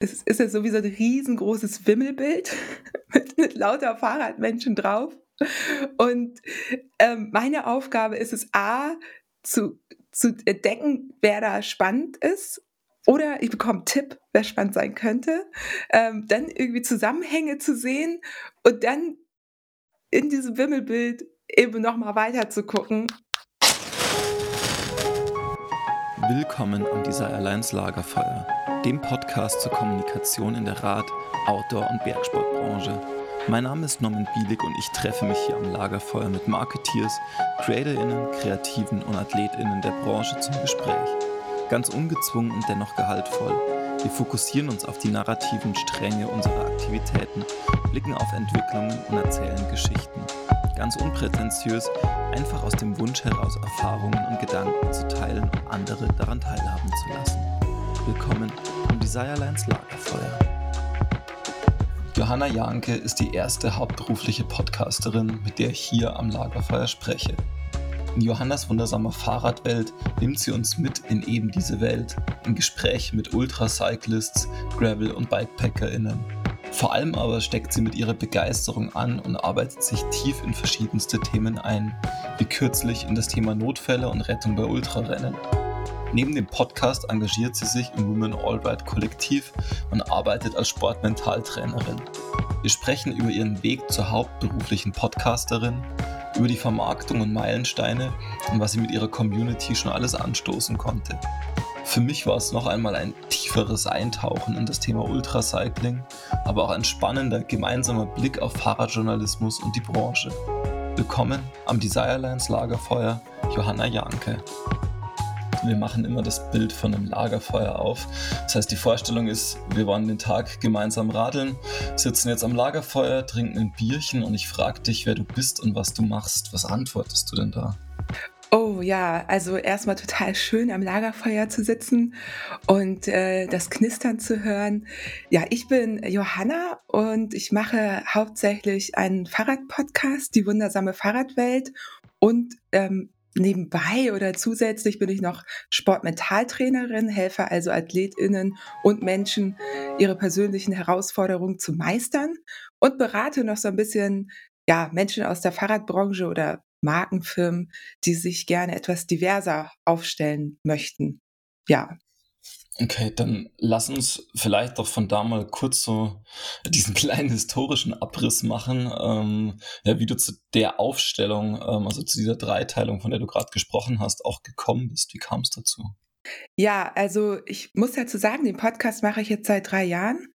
es ist ja sowieso ein riesengroßes Wimmelbild mit, mit lauter Fahrradmenschen drauf. Und ähm, meine Aufgabe ist es, A, zu, zu entdecken, wer da spannend ist. Oder ich bekomme einen Tipp, wer spannend sein könnte. Ähm, dann irgendwie Zusammenhänge zu sehen und dann in diesem Wimmelbild eben nochmal weiter zu gucken. Willkommen am Desire Alliance Lagerfeuer, dem Podcast zur Kommunikation in der Rad-, Outdoor- und Bergsportbranche. Mein Name ist Norman Bielig und ich treffe mich hier am Lagerfeuer mit Marketeers, CreatorInnen, Kreativen und AthletInnen der Branche zum Gespräch. Ganz ungezwungen und dennoch gehaltvoll. Wir fokussieren uns auf die narrativen Stränge unserer Aktivitäten, blicken auf Entwicklungen und erzählen Geschichten. Ganz unprätentiös, einfach aus dem Wunsch heraus Erfahrungen und Gedanken zu teilen und andere daran teilhaben zu lassen. Willkommen am Desirelines Lagerfeuer. Johanna Janke ist die erste hauptberufliche Podcasterin, mit der ich hier am Lagerfeuer spreche. In Johannas wundersamer Fahrradwelt nimmt sie uns mit in eben diese Welt, in Gespräche mit Ultracyclists, Gravel- und BikepackerInnen. Vor allem aber steckt sie mit ihrer Begeisterung an und arbeitet sich tief in verschiedenste Themen ein, wie kürzlich in das Thema Notfälle und Rettung bei Ultrarennen. Neben dem Podcast engagiert sie sich im Women Allride Kollektiv und arbeitet als Sportmentaltrainerin. Wir sprechen über ihren Weg zur hauptberuflichen Podcasterin, über die Vermarktung und Meilensteine und was sie mit ihrer Community schon alles anstoßen konnte. Für mich war es noch einmal ein tieferes Eintauchen in das Thema Ultracycling, aber auch ein spannender gemeinsamer Blick auf Fahrradjournalismus und die Branche. Willkommen am Desirelines Lagerfeuer, Johanna Janke wir machen immer das Bild von einem Lagerfeuer auf. Das heißt, die Vorstellung ist, wir waren den Tag gemeinsam radeln, sitzen jetzt am Lagerfeuer, trinken ein Bierchen und ich frage dich, wer du bist und was du machst. Was antwortest du denn da? Oh ja, also erstmal total schön am Lagerfeuer zu sitzen und äh, das Knistern zu hören. Ja, ich bin Johanna und ich mache hauptsächlich einen Fahrradpodcast, die wundersame Fahrradwelt und ähm, Nebenbei oder zusätzlich bin ich noch Sportmentaltrainerin, helfe also Athletinnen und Menschen, ihre persönlichen Herausforderungen zu meistern und berate noch so ein bisschen ja, Menschen aus der Fahrradbranche oder Markenfirmen, die sich gerne etwas diverser aufstellen möchten. Ja, Okay, dann lass uns vielleicht doch von da mal kurz so diesen kleinen historischen Abriss machen, ähm, ja, wie du zu der Aufstellung, ähm, also zu dieser Dreiteilung, von der du gerade gesprochen hast, auch gekommen bist. Wie kam es dazu? Ja, also ich muss dazu sagen, den Podcast mache ich jetzt seit drei Jahren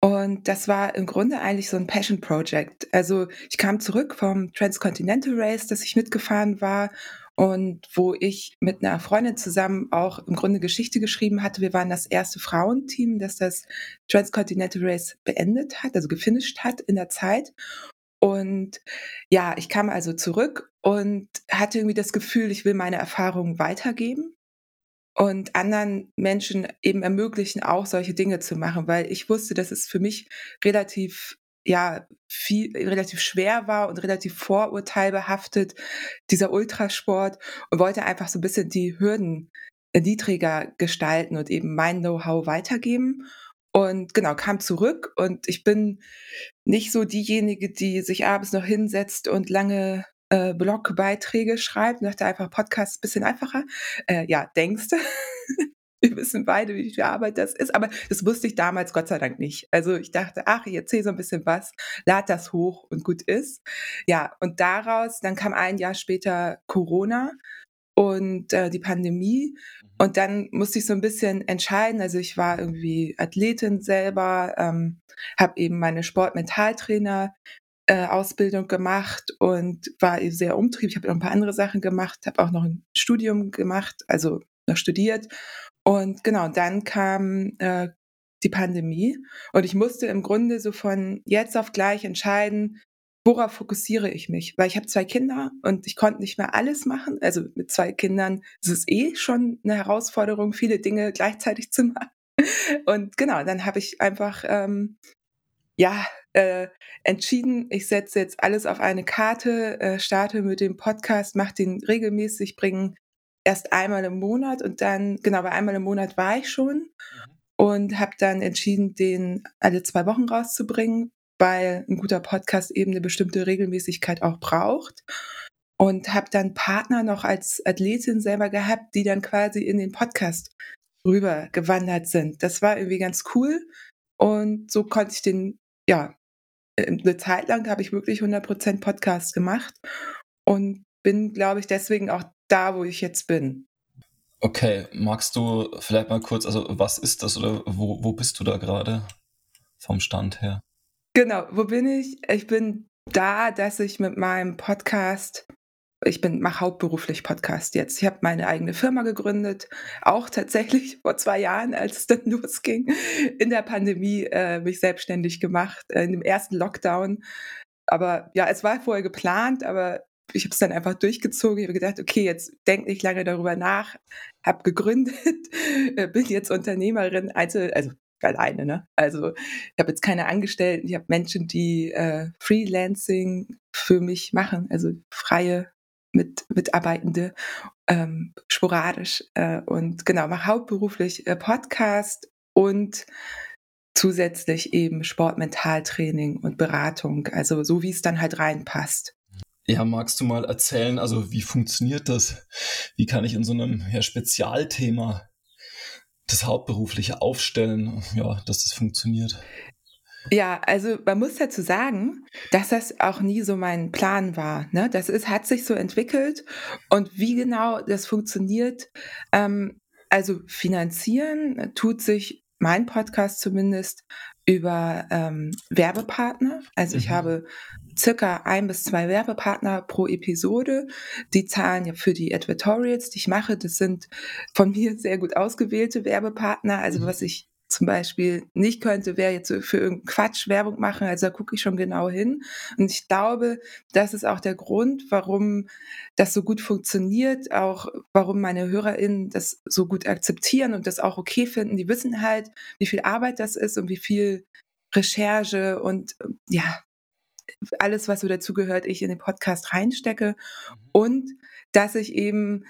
und das war im Grunde eigentlich so ein Passion Project. Also ich kam zurück vom Transcontinental Race, das ich mitgefahren war und wo ich mit einer Freundin zusammen auch im Grunde Geschichte geschrieben hatte. Wir waren das erste Frauenteam, das das Transcontinental Race beendet hat, also gefinisht hat in der Zeit. Und ja, ich kam also zurück und hatte irgendwie das Gefühl, ich will meine Erfahrungen weitergeben und anderen Menschen eben ermöglichen, auch solche Dinge zu machen, weil ich wusste, dass es für mich relativ ja viel relativ schwer war und relativ vorurteilbehaftet, dieser Ultrasport und wollte einfach so ein bisschen die Hürden niedriger gestalten und eben mein Know-how weitergeben. Und genau, kam zurück und ich bin nicht so diejenige, die sich abends noch hinsetzt und lange äh, Blogbeiträge schreibt. Ich dachte einfach, Podcast bisschen einfacher. Äh, ja, denkst. wir wissen beide, wie viel Arbeit das ist, aber das wusste ich damals Gott sei Dank nicht. Also ich dachte, ach, ich erzähle so ein bisschen was, lad das hoch und gut ist. Ja, und daraus, dann kam ein Jahr später Corona und äh, die Pandemie. Mhm. Und dann musste ich so ein bisschen entscheiden. Also ich war irgendwie Athletin selber, ähm, habe eben meine Sportmentaltrainer äh, Ausbildung gemacht und war sehr umtriebig. Ich habe noch ein paar andere Sachen gemacht, habe auch noch ein Studium gemacht, also noch studiert und genau, dann kam äh, die Pandemie und ich musste im Grunde so von jetzt auf gleich entscheiden, worauf fokussiere ich mich? Weil ich habe zwei Kinder und ich konnte nicht mehr alles machen. Also mit zwei Kindern ist es eh schon eine Herausforderung, viele Dinge gleichzeitig zu machen. Und genau, dann habe ich einfach ähm, ja äh, entschieden, ich setze jetzt alles auf eine Karte, äh, starte mit dem Podcast, mache den regelmäßig, bringe erst einmal im Monat und dann, genau, bei einmal im Monat war ich schon. Mhm. und habe dann entschieden, den alle zwei Wochen rauszubringen, weil ein guter Podcast eben eine bestimmte Regelmäßigkeit auch braucht. Und habe dann Partner noch als Athletin selber gehabt, die dann quasi in den Podcast rüber gewandert sind. Das war irgendwie ganz cool. Und so konnte ich den, ja, eine Zeit lang habe ich wirklich 100% Podcast gemacht und bin, glaube ich, deswegen auch da, wo ich jetzt bin. Okay, magst du vielleicht mal kurz, also was ist das oder wo, wo bist du da gerade vom Stand her? Genau, wo bin ich? Ich bin da, dass ich mit meinem Podcast ich bin mache hauptberuflich Podcast jetzt. Ich habe meine eigene Firma gegründet, auch tatsächlich vor zwei Jahren, als es dann losging, in der Pandemie äh, mich selbstständig gemacht, äh, in dem ersten Lockdown. Aber ja, es war vorher geplant, aber ich habe es dann einfach durchgezogen. Ich habe gedacht, okay, jetzt denk nicht lange darüber nach, habe gegründet, äh, bin jetzt Unternehmerin, Einzel, also alleine, ne? Also ich habe jetzt keine Angestellten, ich habe Menschen, die äh, Freelancing für mich machen, also freie mit Mitarbeitende, ähm, sporadisch äh, und genau, mache hauptberuflich äh, Podcast und zusätzlich eben Sportmentaltraining und Beratung, also so wie es dann halt reinpasst. Ja, magst du mal erzählen, also wie funktioniert das? Wie kann ich in so einem ja, Spezialthema das Hauptberufliche aufstellen, ja, dass das funktioniert? Ja, also man muss dazu sagen, dass das auch nie so mein Plan war. Ne? Das ist, hat sich so entwickelt und wie genau das funktioniert, ähm, also finanzieren tut sich mein Podcast zumindest über ähm, Werbepartner. Also ich mhm. habe circa ein bis zwei Werbepartner pro Episode. Die zahlen ja für die Advertorials, die ich mache. Das sind von mir sehr gut ausgewählte Werbepartner. Also mhm. was ich zum Beispiel nicht könnte, wäre jetzt für irgendeinen Quatsch Werbung machen. Also da gucke ich schon genau hin. Und ich glaube, das ist auch der Grund, warum das so gut funktioniert, auch warum meine HörerInnen das so gut akzeptieren und das auch okay finden. Die wissen halt, wie viel Arbeit das ist und wie viel Recherche und ja, alles, was so dazugehört, ich in den Podcast reinstecke. Mhm. Und dass ich eben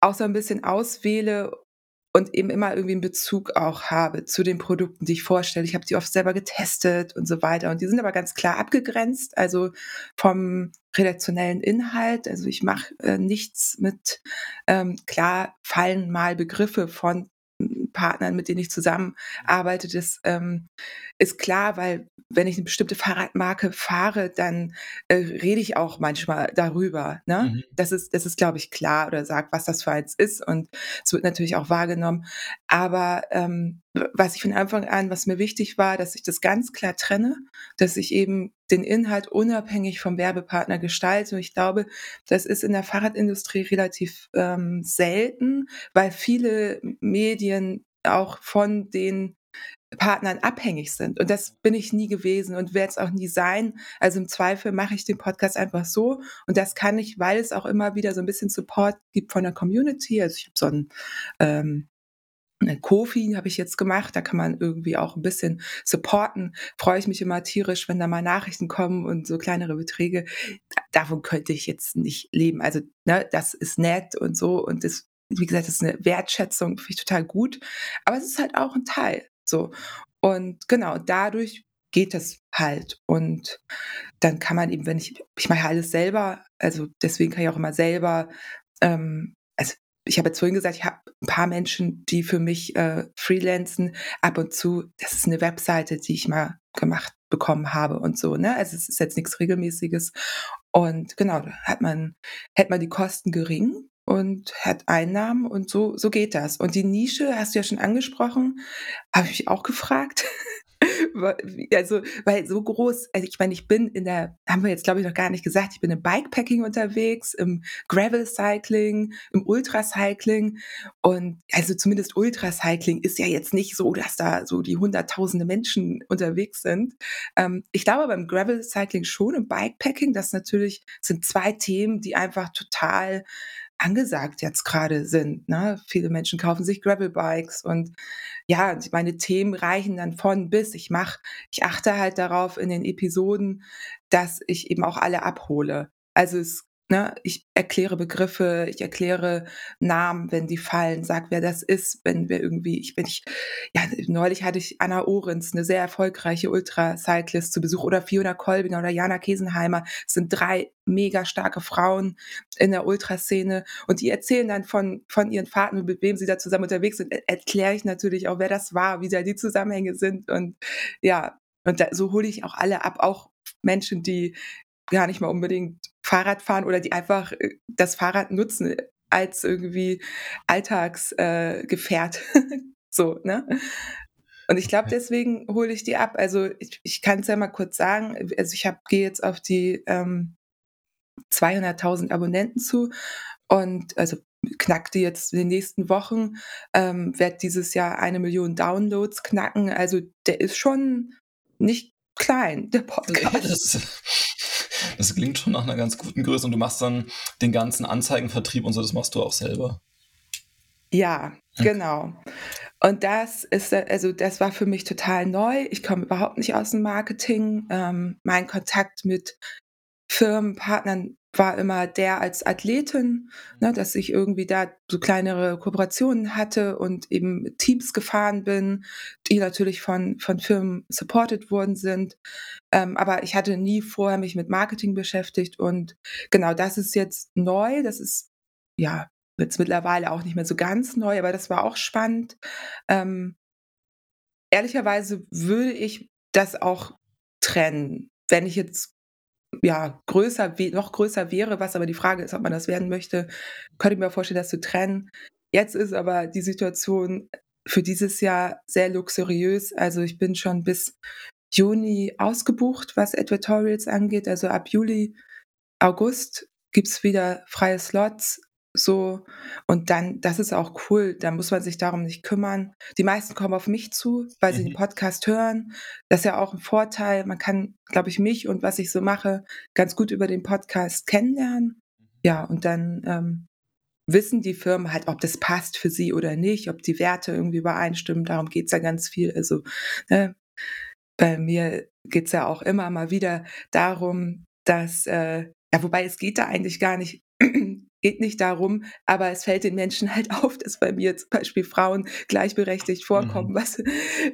auch so ein bisschen auswähle und eben immer irgendwie einen Bezug auch habe zu den Produkten, die ich vorstelle. Ich habe die oft selber getestet und so weiter. Und die sind aber ganz klar abgegrenzt, also vom redaktionellen Inhalt. Also ich mache äh, nichts mit, ähm, klar fallen mal Begriffe von Partnern, mit denen ich zusammenarbeite, das ähm, ist klar, weil wenn ich eine bestimmte Fahrradmarke fahre, dann äh, rede ich auch manchmal darüber. Ne? Mhm. Das ist, das ist, glaube ich, klar oder sagt, was das für eins ist und es wird natürlich auch wahrgenommen. Aber ähm, was ich von Anfang an, was mir wichtig war, dass ich das ganz klar trenne, dass ich eben den Inhalt unabhängig vom Werbepartner gestalte. Und ich glaube, das ist in der Fahrradindustrie relativ ähm, selten, weil viele Medien auch von den Partnern abhängig sind. Und das bin ich nie gewesen und werde es auch nie sein. Also im Zweifel mache ich den Podcast einfach so. Und das kann ich, weil es auch immer wieder so ein bisschen Support gibt von der Community. Also ich habe so ein ähm, Kofi habe ich jetzt gemacht, da kann man irgendwie auch ein bisschen supporten. Freue ich mich immer tierisch, wenn da mal Nachrichten kommen und so kleinere Beträge. Davon könnte ich jetzt nicht leben. Also, ne, das ist nett und so und das, wie gesagt, das ist eine Wertschätzung, finde ich total gut. Aber es ist halt auch ein Teil. So. Und genau, dadurch geht das halt. Und dann kann man eben, wenn ich, ich mache alles selber, also deswegen kann ich auch immer selber ähm, also ich habe jetzt vorhin gesagt, ich habe ein paar Menschen, die für mich äh, freelancen. Ab und zu, das ist eine Webseite, die ich mal gemacht bekommen habe und so. Ne? Also es ist jetzt nichts Regelmäßiges. Und genau, da hat man, hätte man die Kosten gering und hat Einnahmen und so, so geht das. Und die Nische hast du ja schon angesprochen, habe ich auch gefragt. also, weil so groß, also ich meine, ich bin in der, haben wir jetzt glaube ich noch gar nicht gesagt, ich bin im Bikepacking unterwegs, im Gravel Cycling, im Ultracycling und also zumindest Ultracycling ist ja jetzt nicht so, dass da so die hunderttausende Menschen unterwegs sind. Ähm, ich glaube beim Gravel Cycling schon, im Bikepacking, das natürlich sind zwei Themen, die einfach total angesagt jetzt gerade sind. Ne? Viele Menschen kaufen sich Gravelbikes und ja, meine Themen reichen dann von bis. Ich mache, ich achte halt darauf in den Episoden, dass ich eben auch alle abhole. Also es ne, ich erkläre Begriffe, ich erkläre Namen, wenn die fallen, sag, wer das ist, wenn wir irgendwie, ich bin ich, ja, neulich hatte ich Anna Ohrens, eine sehr erfolgreiche Ultracyclist zu Besuch oder Fiona Kolbinger oder Jana Kesenheimer. Das sind drei mega starke Frauen in der Ultraszene und die erzählen dann von, von ihren Fahrten, mit wem sie da zusammen unterwegs sind. Erkläre ich natürlich auch, wer das war, wie da die Zusammenhänge sind und ja, und da, so hole ich auch alle ab, auch Menschen, die gar nicht mal unbedingt Fahrrad fahren oder die einfach äh, das Fahrrad nutzen als irgendwie Alltagsgefährt. Äh, so, ne? Und ich glaube, deswegen hole ich die ab. Also ich, ich kann es ja mal kurz sagen. Also ich gehe jetzt auf die ähm, 200.000 Abonnenten zu und also knackt die jetzt in den nächsten Wochen, ähm, wird dieses Jahr eine Million Downloads knacken. Also der ist schon nicht klein, der Podcast. Das, das klingt schon nach einer ganz guten Größe und du machst dann den ganzen Anzeigenvertrieb und so, das machst du auch selber. Ja, okay. genau. Und das ist, also das war für mich total neu. Ich komme überhaupt nicht aus dem Marketing. Ähm, mein Kontakt mit Firmenpartnern war immer der als Athletin, ne, dass ich irgendwie da so kleinere Kooperationen hatte und eben Teams gefahren bin, die natürlich von, von Firmen supported worden sind. Ähm, aber ich hatte nie vorher mich mit Marketing beschäftigt und genau das ist jetzt neu. Das ist ja jetzt mittlerweile auch nicht mehr so ganz neu, aber das war auch spannend. Ähm, ehrlicherweise würde ich das auch trennen. Wenn ich jetzt ja, größer, noch größer wäre, was aber die Frage ist, ob man das werden möchte, könnte ich mir vorstellen, das zu trennen. Jetzt ist aber die Situation für dieses Jahr sehr luxuriös. Also ich bin schon bis Juni ausgebucht, was Advertorials angeht. Also ab Juli, August gibt's wieder freie Slots so und dann, das ist auch cool, da muss man sich darum nicht kümmern. Die meisten kommen auf mich zu, weil sie den mhm. Podcast hören. Das ist ja auch ein Vorteil. Man kann, glaube ich, mich und was ich so mache, ganz gut über den Podcast kennenlernen. Mhm. Ja, und dann ähm, wissen die Firmen halt, ob das passt für sie oder nicht, ob die Werte irgendwie übereinstimmen. Darum geht's ja ganz viel. Also ne, bei mir geht's ja auch immer mal wieder darum, dass, äh, ja, wobei es geht da eigentlich gar nicht geht nicht darum, aber es fällt den Menschen halt auf, dass bei mir zum Beispiel Frauen gleichberechtigt vorkommen, mhm. was,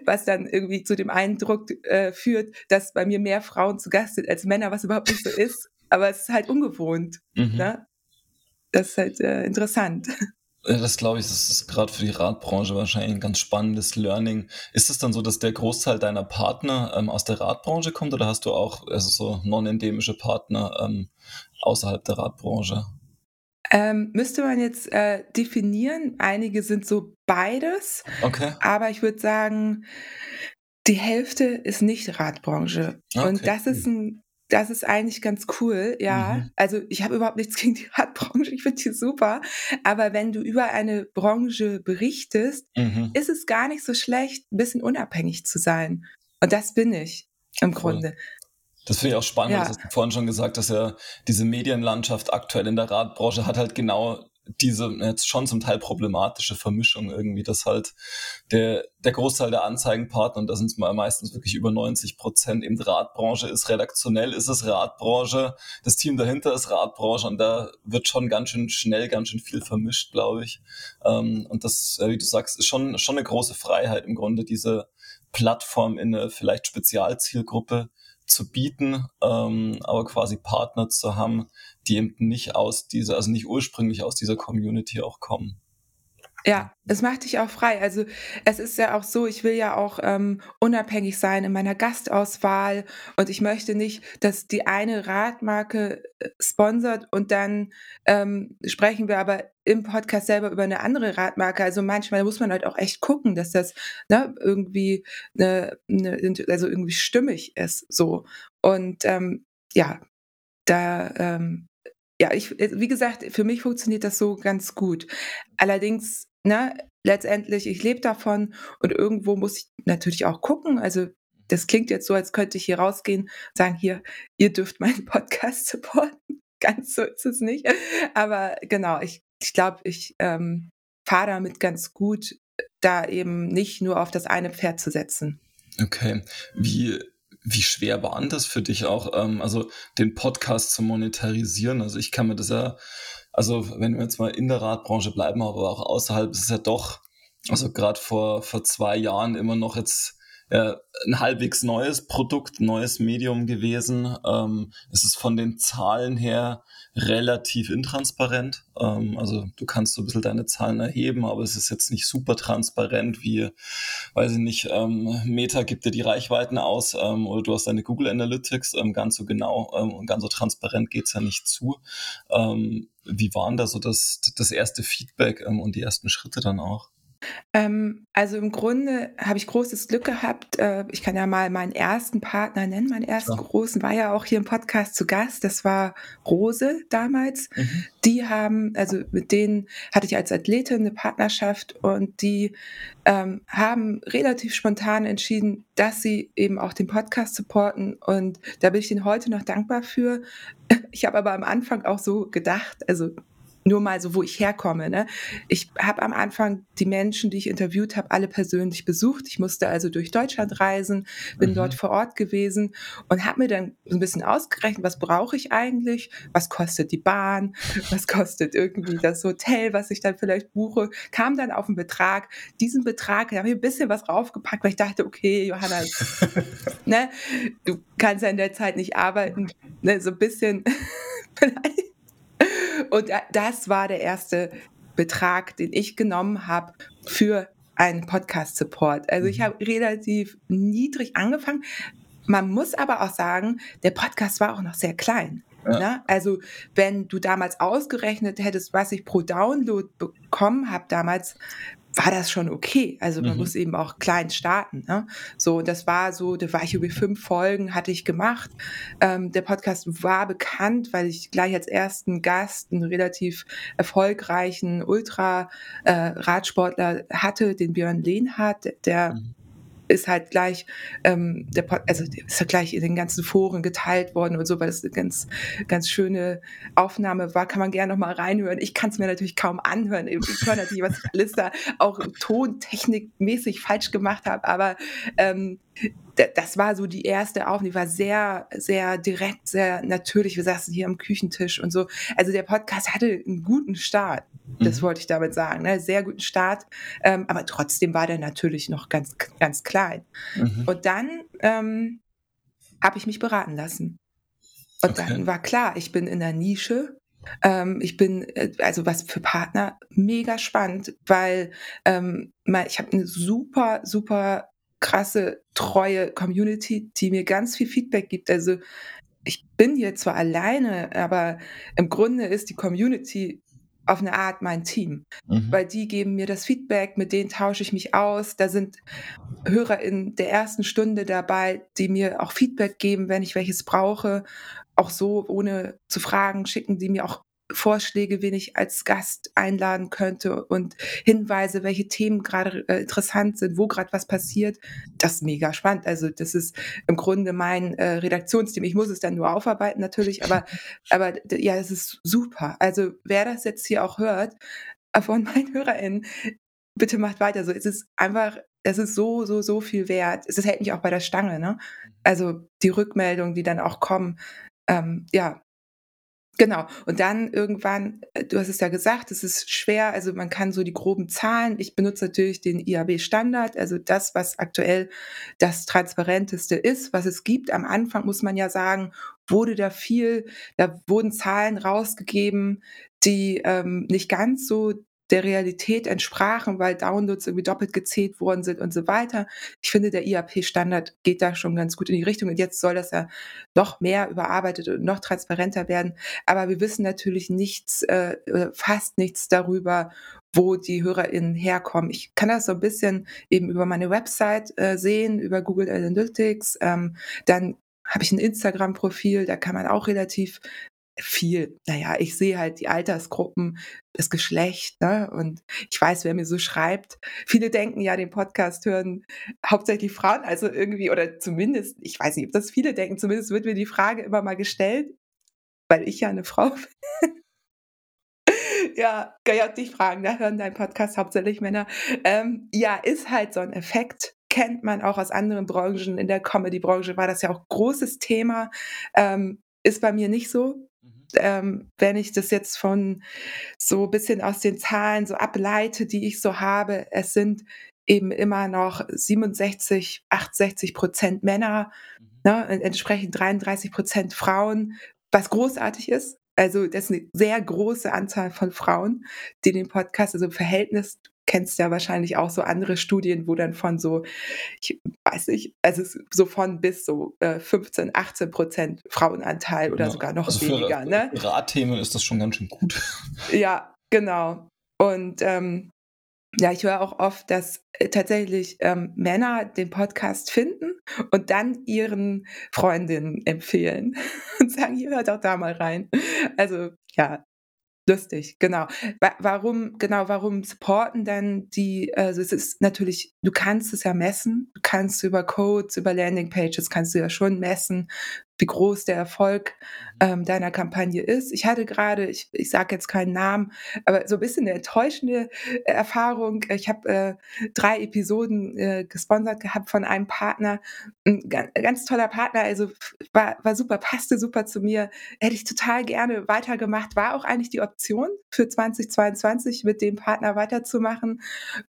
was dann irgendwie zu dem Eindruck äh, führt, dass bei mir mehr Frauen zu Gast sind als Männer, was überhaupt nicht so ist. Aber es ist halt ungewohnt. Mhm. Ne? Das ist halt äh, interessant. Das glaube ich, das ist gerade für die Radbranche wahrscheinlich ein ganz spannendes Learning. Ist es dann so, dass der Großteil deiner Partner ähm, aus der Radbranche kommt oder hast du auch also so non-endemische Partner ähm, außerhalb der Radbranche? Ähm, müsste man jetzt äh, definieren. Einige sind so beides. Okay. Aber ich würde sagen, die Hälfte ist nicht Radbranche. Okay. Und das ist ein das ist eigentlich ganz cool, ja. Mhm. Also ich habe überhaupt nichts gegen die Radbranche, ich finde die super. Aber wenn du über eine Branche berichtest, mhm. ist es gar nicht so schlecht, ein bisschen unabhängig zu sein. Und das bin ich im cool. Grunde. Das finde ich auch spannend, ja. das hast du vorhin schon gesagt, dass ja diese Medienlandschaft aktuell in der Radbranche hat halt genau diese jetzt schon zum Teil problematische Vermischung irgendwie, dass halt der, der Großteil der Anzeigenpartner, und da sind es mal meistens wirklich über 90 Prozent, eben Radbranche ist, redaktionell ist es Radbranche, das Team dahinter ist Radbranche und da wird schon ganz schön schnell, ganz schön viel vermischt, glaube ich. Ähm, und das, wie du sagst, ist schon, schon eine große Freiheit im Grunde, diese Plattform in eine vielleicht Spezialzielgruppe zu bieten, ähm, aber quasi Partner zu haben, die eben nicht aus dieser, also nicht ursprünglich aus dieser Community auch kommen. Ja, es macht dich auch frei. Also es ist ja auch so, ich will ja auch ähm, unabhängig sein in meiner Gastauswahl und ich möchte nicht, dass die eine Radmarke äh, sponsert und dann ähm, sprechen wir aber im Podcast selber über eine andere Radmarke. Also manchmal muss man halt auch echt gucken, dass das ne, irgendwie eine, eine, also irgendwie stimmig ist. So und ähm, ja, da ähm, ja, ich, wie gesagt, für mich funktioniert das so ganz gut. Allerdings ne, letztendlich, ich lebe davon und irgendwo muss ich natürlich auch gucken. Also das klingt jetzt so, als könnte ich hier rausgehen und sagen, hier, ihr dürft meinen Podcast supporten. Ganz so ist es nicht. Aber genau, ich, ich glaube, ich ähm, fahre damit ganz gut, da eben nicht nur auf das eine Pferd zu setzen. Okay. Wie wie schwer war das für dich auch, ähm, also den Podcast zu monetarisieren? Also ich kann mir das ja, also wenn wir jetzt mal in der Radbranche bleiben, aber auch außerhalb, ist es ja doch, also gerade vor, vor zwei Jahren immer noch jetzt äh, ein halbwegs neues Produkt, neues Medium gewesen. Ähm, es ist von den Zahlen her relativ intransparent. Ähm, also du kannst so ein bisschen deine Zahlen erheben, aber es ist jetzt nicht super transparent wie, weiß ich nicht, ähm, Meta gibt dir die Reichweiten aus ähm, oder du hast deine Google Analytics. Ähm, ganz so genau ähm, und ganz so transparent geht's ja nicht zu. Wie waren da so das, das erste Feedback ähm, und die ersten Schritte dann auch? Ähm, also im Grunde habe ich großes Glück gehabt. Äh, ich kann ja mal meinen ersten Partner nennen. Meinen ersten Klar. großen war ja auch hier im Podcast zu Gast. Das war Rose damals. Mhm. Die haben, also mit denen hatte ich als Athletin eine Partnerschaft und die ähm, haben relativ spontan entschieden, dass sie eben auch den Podcast supporten. Und da bin ich ihnen heute noch dankbar für. Ich habe aber am Anfang auch so gedacht, also nur mal so, wo ich herkomme. Ne? Ich habe am Anfang die Menschen, die ich interviewt habe, alle persönlich besucht. Ich musste also durch Deutschland reisen, bin mhm. dort vor Ort gewesen und habe mir dann so ein bisschen ausgerechnet, was brauche ich eigentlich, was kostet die Bahn, was kostet irgendwie das Hotel, was ich dann vielleicht buche, kam dann auf einen Betrag. Diesen Betrag, da habe ich ein bisschen was draufgepackt, weil ich dachte, okay, Johanna, ne, du kannst ja in der Zeit nicht arbeiten, ne, so ein bisschen vielleicht und das war der erste Betrag, den ich genommen habe für einen Podcast-Support. Also ich mhm. habe relativ niedrig angefangen. Man muss aber auch sagen, der Podcast war auch noch sehr klein. Ja. Ne? Also wenn du damals ausgerechnet hättest, was ich pro Download bekommen habe damals, war das schon okay. Also man mhm. muss eben auch klein starten. Ne? So, das war so, da war ich über fünf Folgen, hatte ich gemacht. Ähm, der Podcast war bekannt, weil ich gleich als ersten Gast einen relativ erfolgreichen Ultra-Radsportler äh, hatte, den Björn Lehnhardt, der mhm ist halt gleich, ähm, der, also ist ja gleich in den ganzen Foren geteilt worden und so, weil das eine ganz, ganz schöne Aufnahme war. Kann man gerne noch mal reinhören. Ich kann es mir natürlich kaum anhören. Ich höre natürlich, was ich alles da auch tontechnikmäßig falsch gemacht habe, aber ähm, das war so die erste Aufnahme, die war sehr, sehr direkt, sehr natürlich. Wir saßen hier am Küchentisch und so. Also der Podcast hatte einen guten Start. Das mhm. wollte ich damit sagen. Ne? Sehr guten Start. Ähm, aber trotzdem war der natürlich noch ganz, ganz klein. Mhm. Und dann ähm, habe ich mich beraten lassen. Und okay. dann war klar, ich bin in der Nische. Ähm, ich bin, äh, also was für Partner, mega spannend, weil ähm, ich habe eine super, super krasse, treue Community, die mir ganz viel Feedback gibt. Also ich bin hier zwar alleine, aber im Grunde ist die Community auf eine Art mein Team, mhm. weil die geben mir das Feedback, mit denen tausche ich mich aus. Da sind Hörer in der ersten Stunde dabei, die mir auch Feedback geben, wenn ich welches brauche. Auch so, ohne zu fragen, schicken die mir auch Vorschläge, wen ich als Gast einladen könnte und Hinweise, welche Themen gerade äh, interessant sind, wo gerade was passiert. Das ist mega spannend. Also das ist im Grunde mein äh, Redaktionsteam. Ich muss es dann nur aufarbeiten natürlich, aber, aber ja, das ist super. Also wer das jetzt hier auch hört, äh, von meinen HörerInnen, bitte macht weiter so. Es ist einfach, es ist so, so, so viel wert. Es hält mich auch bei der Stange, ne? Also die Rückmeldungen, die dann auch kommen, ähm, ja, Genau. Und dann irgendwann, äh, du hast es ja gesagt, es ist schwer, also man kann so die groben Zahlen. Ich benutze natürlich den IAB-Standard, also das, was aktuell das transparenteste ist, was es gibt. Am Anfang muss man ja sagen, wurde da viel, da wurden Zahlen rausgegeben, die ähm, nicht ganz so der Realität entsprachen, weil Downloads irgendwie doppelt gezählt worden sind und so weiter. Ich finde, der IAP-Standard geht da schon ganz gut in die Richtung und jetzt soll das ja noch mehr überarbeitet und noch transparenter werden. Aber wir wissen natürlich nichts, äh, fast nichts darüber, wo die HörerInnen herkommen. Ich kann das so ein bisschen eben über meine Website äh, sehen, über Google Analytics. Ähm, dann habe ich ein Instagram-Profil, da kann man auch relativ viel, naja, ich sehe halt die Altersgruppen, das Geschlecht, ne? Und ich weiß, wer mir so schreibt. Viele denken ja, den Podcast hören hauptsächlich Frauen, also irgendwie, oder zumindest, ich weiß nicht, ob das viele denken, zumindest wird mir die Frage immer mal gestellt, weil ich ja eine Frau bin. ja, kann ich auch dich fragen, da hören deinen Podcast hauptsächlich Männer. Ähm, ja, ist halt so ein Effekt. kennt man auch aus anderen Branchen. In der Comedy-Branche war das ja auch großes Thema. Ähm, ist bei mir nicht so. Ähm, wenn ich das jetzt von so ein bisschen aus den Zahlen so ableite, die ich so habe, es sind eben immer noch 67, 68 Prozent Männer, mhm. ne, entsprechend 33 Prozent Frauen, was großartig ist. Also das ist eine sehr große Anzahl von Frauen, die den Podcast, also im Verhältnis, kennst ja wahrscheinlich auch so andere Studien, wo dann von so, ich weiß nicht, also so von bis so äh, 15, 18 Prozent Frauenanteil oder ja, sogar noch also weniger. Für, ne? für Radthemen ist das schon ganz schön gut. Ja, genau. Und ähm, ja, ich höre auch oft, dass äh, tatsächlich ähm, Männer den Podcast finden und dann ihren Freundinnen empfehlen und sagen, hier hört doch da mal rein. Also ja, lustig, genau. Wa warum, genau, warum supporten dann die, also es ist natürlich, du kannst es ja messen, du kannst über Codes, über Landingpages kannst du ja schon messen, wie groß der Erfolg mhm. ähm, deiner Kampagne ist. Ich hatte gerade, ich, ich sage jetzt keinen Namen, aber so ein bisschen eine enttäuschende äh, Erfahrung. Ich habe äh, drei Episoden äh, gesponsert gehabt von einem Partner, ein ganz, ganz toller Partner, also war, war super, passte super zu mir, hätte ich total gerne weitergemacht, war auch eigentlich die Option für 2022 mit dem Partner weiterzumachen.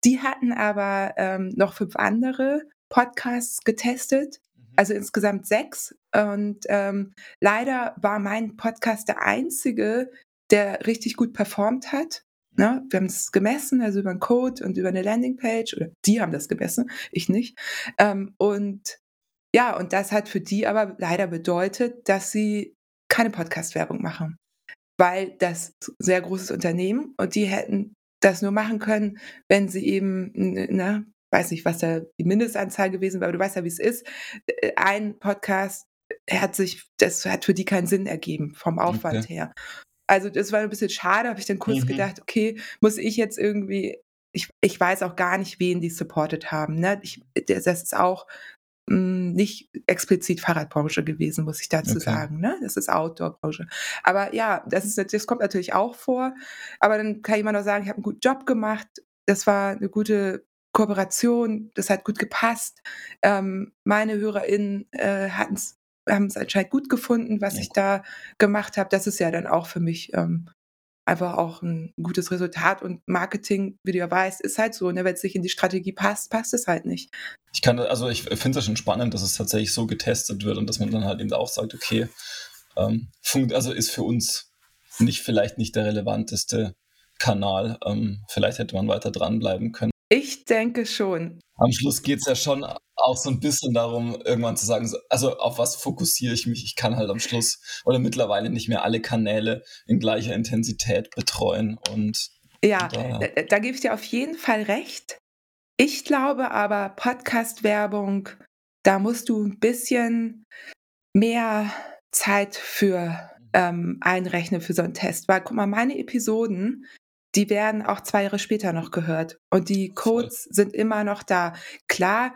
Die hatten aber ähm, noch fünf andere Podcasts getestet also insgesamt sechs. Und ähm, leider war mein Podcast der einzige, der richtig gut performt hat. Ne? Wir haben es gemessen, also über einen Code und über eine Landingpage, oder die haben das gemessen, ich nicht. Ähm, und ja, und das hat für die aber leider bedeutet, dass sie keine Podcast-Werbung machen. Weil das sehr großes Unternehmen und die hätten das nur machen können, wenn sie eben ne, weiß nicht, was da die Mindestanzahl gewesen war, aber du weißt ja, wie es ist. Äh, ein Podcast hat sich, das hat für die keinen Sinn ergeben vom Aufwand okay. her. Also das war ein bisschen schade, habe ich dann kurz mhm. gedacht, okay, muss ich jetzt irgendwie, ich, ich weiß auch gar nicht, wen die supportet haben. Ne? Ich, das ist auch mh, hm, nicht explizit Fahrradbranche gewesen, muss ich dazu okay. sagen. Ne? Das ist Outdoor-Branche. Aber ja, das, ist, das kommt natürlich auch vor. Aber dann kann jemand auch sagen, ich habe einen guten Job gemacht. Das war eine gute Kooperation, das hat gut gepasst. Ähm, meine HörerInnen äh, haben es anscheinend gut gefunden, was ja. ich da gemacht habe. Das ist ja dann auch für mich ähm, einfach auch ein gutes Resultat. Und Marketing, wie du ja weißt, ist halt so. Ne? Wenn es nicht in die Strategie passt, passt es halt nicht. Ich kann, also ich finde es ja schon spannend, dass es tatsächlich so getestet wird und dass man dann halt eben auch sagt, okay, ähm, also ist für uns nicht vielleicht nicht der relevanteste Kanal. Ähm, vielleicht hätte man weiter dranbleiben können. Ich denke schon. Am Schluss geht es ja schon auch so ein bisschen darum, irgendwann zu sagen, also auf was fokussiere ich mich? Ich kann halt am Schluss oder mittlerweile nicht mehr alle Kanäle in gleicher Intensität betreuen. Und ja, da, da, da gebe ich dir auf jeden Fall recht. Ich glaube aber, Podcast-Werbung, da musst du ein bisschen mehr Zeit für mhm. ähm, einrechnen für so einen Test. Weil, guck mal, meine Episoden, die werden auch zwei Jahre später noch gehört. Und die Codes sind immer noch da. Klar,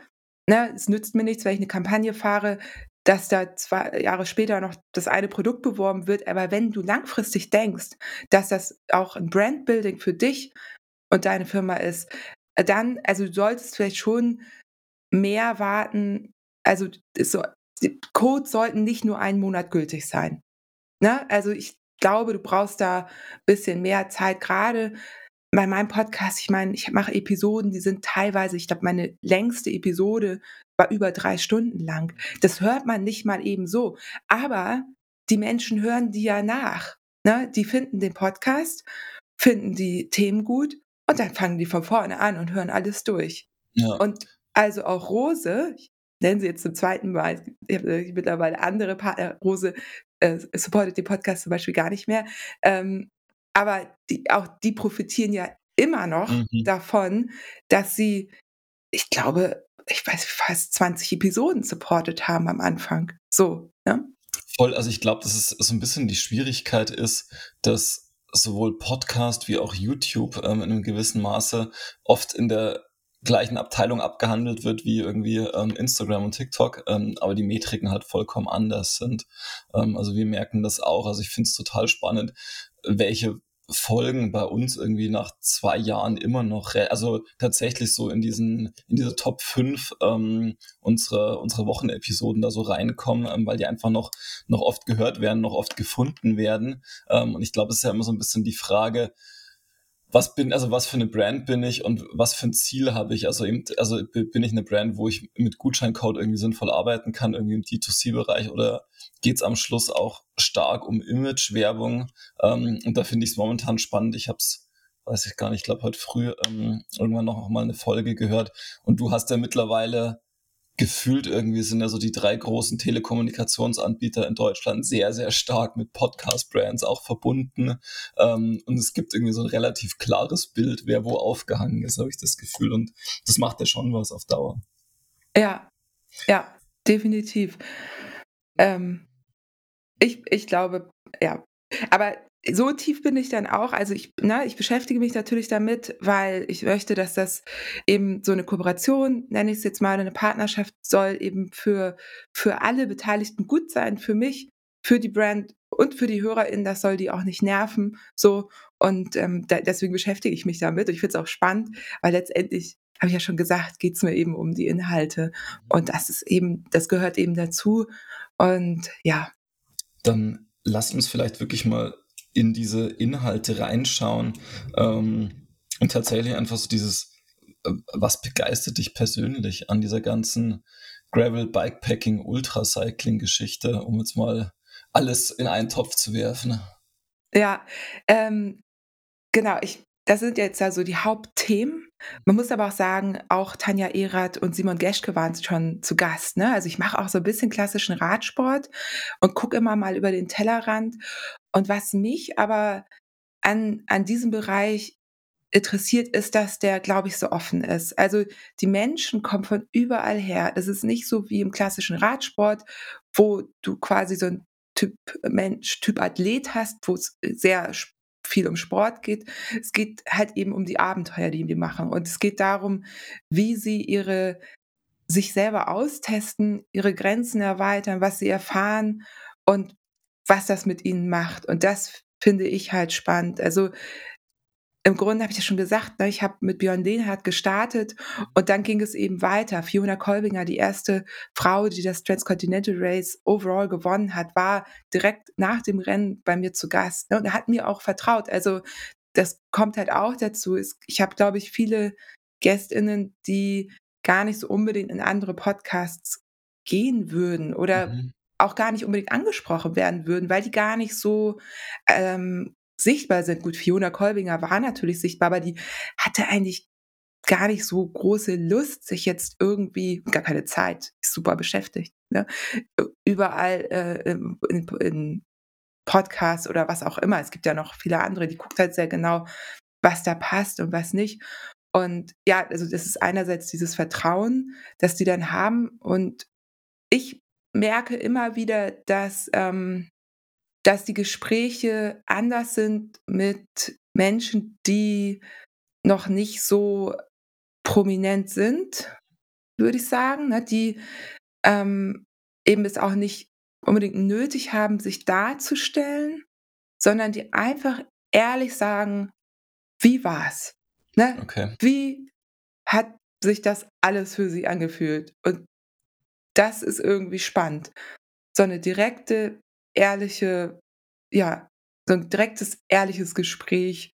ne, es nützt mir nichts, wenn ich eine Kampagne fahre, dass da zwei Jahre später noch das eine Produkt beworben wird. Aber wenn du langfristig denkst, dass das auch ein Brandbuilding für dich und deine Firma ist, dann, also du solltest vielleicht schon mehr warten. Also so, die Codes sollten nicht nur einen Monat gültig sein. Ne? Also ich glaube, du brauchst da ein bisschen mehr Zeit, gerade bei meinem Podcast. Ich meine, ich mache Episoden, die sind teilweise, ich glaube, meine längste Episode war über drei Stunden lang. Das hört man nicht mal eben so. Aber die Menschen hören die ja nach. Ne? Die finden den Podcast, finden die Themen gut und dann fangen die von vorne an und hören alles durch. Ja. Und also auch Rose, ich nenne sie jetzt zum zweiten Mal, ich habe mittlerweile andere Partner, Rose äh, supportet den Podcast zum Beispiel gar nicht mehr. Ähm, aber die, auch die profitieren ja immer noch mhm. davon, dass sie, ich glaube, ich weiß, fast 20 Episoden supportet haben am Anfang. So, ne? Voll, also ich glaube, dass es so ein bisschen die Schwierigkeit ist, dass sowohl Podcast wie auch YouTube ähm, in einem gewissen Maße oft in der gleichen Abteilung abgehandelt wird wie irgendwie ähm, Instagram und TikTok, ähm, aber die Metriken halt vollkommen anders sind. Ähm, also wir merken das auch. Also ich finde es total spannend, welche Folgen bei uns irgendwie nach zwei Jahren immer noch, also tatsächlich so in diesen, in diese Top 5 ähm, unsere, unsere Wochenepisoden da so reinkommen, ähm, weil die einfach noch, noch oft gehört werden, noch oft gefunden werden. Ähm, und ich glaube, es ist ja immer so ein bisschen die Frage, was bin, also was für eine Brand bin ich und was für ein Ziel habe ich? Also eben, also bin ich eine Brand, wo ich mit Gutscheincode irgendwie sinnvoll arbeiten kann, irgendwie im D2C-Bereich oder geht es am Schluss auch stark um Image-Werbung? Ähm, und da finde ich es momentan spannend. Ich habe es, weiß ich gar nicht, ich glaube heute früh ähm, irgendwann noch mal eine Folge gehört und du hast ja mittlerweile gefühlt irgendwie sind ja so die drei großen Telekommunikationsanbieter in Deutschland sehr, sehr stark mit Podcast-Brands auch verbunden. Ähm, und es gibt irgendwie so ein relativ klares Bild, wer wo aufgehangen ist, habe ich das Gefühl. Und das macht ja schon was auf Dauer. Ja, ja, definitiv. Ähm, ich, ich glaube, ja. Aber so tief bin ich dann auch. Also ich, ne, ich beschäftige mich natürlich damit, weil ich möchte, dass das eben so eine Kooperation, nenne ich es jetzt mal, eine Partnerschaft soll eben für, für alle Beteiligten gut sein, für mich, für die Brand und für die HörerInnen, das soll die auch nicht nerven. So. Und ähm, da, deswegen beschäftige ich mich damit. Ich finde es auch spannend, weil letztendlich, habe ich ja schon gesagt, geht es mir eben um die Inhalte. Und das ist eben, das gehört eben dazu. Und ja. Dann lass uns vielleicht wirklich mal in diese Inhalte reinschauen ähm, und tatsächlich einfach so dieses, äh, was begeistert dich persönlich an dieser ganzen Gravel, Bikepacking, Ultracycling-Geschichte, um jetzt mal alles in einen Topf zu werfen? Ja, ähm, genau, ich, das sind jetzt also die Hauptthemen. Man muss aber auch sagen, auch Tanja Erath und Simon Geschke waren schon zu Gast. Ne? Also ich mache auch so ein bisschen klassischen Radsport und gucke immer mal über den Tellerrand. Und was mich aber an, an diesem Bereich interessiert, ist, dass der, glaube ich, so offen ist. Also die Menschen kommen von überall her. Das ist nicht so wie im klassischen Radsport, wo du quasi so ein Typ Mensch, Typ Athlet hast, wo es sehr viel um Sport geht. Es geht halt eben um die Abenteuer, die die machen. Und es geht darum, wie sie ihre sich selber austesten, ihre Grenzen erweitern, was sie erfahren und was das mit ihnen macht. Und das finde ich halt spannend. Also im Grunde habe ich ja schon gesagt, ne, ich habe mit Björn Lehnhardt gestartet und dann ging es eben weiter. Fiona Kolbinger, die erste Frau, die das Transcontinental Race overall gewonnen hat, war direkt nach dem Rennen bei mir zu Gast ne, und hat mir auch vertraut. Also das kommt halt auch dazu. Ich habe, glaube ich, viele GästInnen, die gar nicht so unbedingt in andere Podcasts gehen würden oder mhm auch gar nicht unbedingt angesprochen werden würden, weil die gar nicht so ähm, sichtbar sind. Gut, Fiona Kolbinger war natürlich sichtbar, aber die hatte eigentlich gar nicht so große Lust, sich jetzt irgendwie, gar keine Zeit, ist super beschäftigt, ne? überall äh, in, in Podcasts oder was auch immer. Es gibt ja noch viele andere, die guckt halt sehr genau, was da passt und was nicht. Und ja, also das ist einerseits dieses Vertrauen, das die dann haben. Und ich merke immer wieder, dass, ähm, dass die Gespräche anders sind mit Menschen, die noch nicht so prominent sind, würde ich sagen, ne? die ähm, eben es auch nicht unbedingt nötig haben, sich darzustellen, sondern die einfach ehrlich sagen, wie war's? Ne? Okay. Wie hat sich das alles für sie angefühlt? Und das ist irgendwie spannend. So eine direkte, ehrliche, ja, so ein direktes, ehrliches Gespräch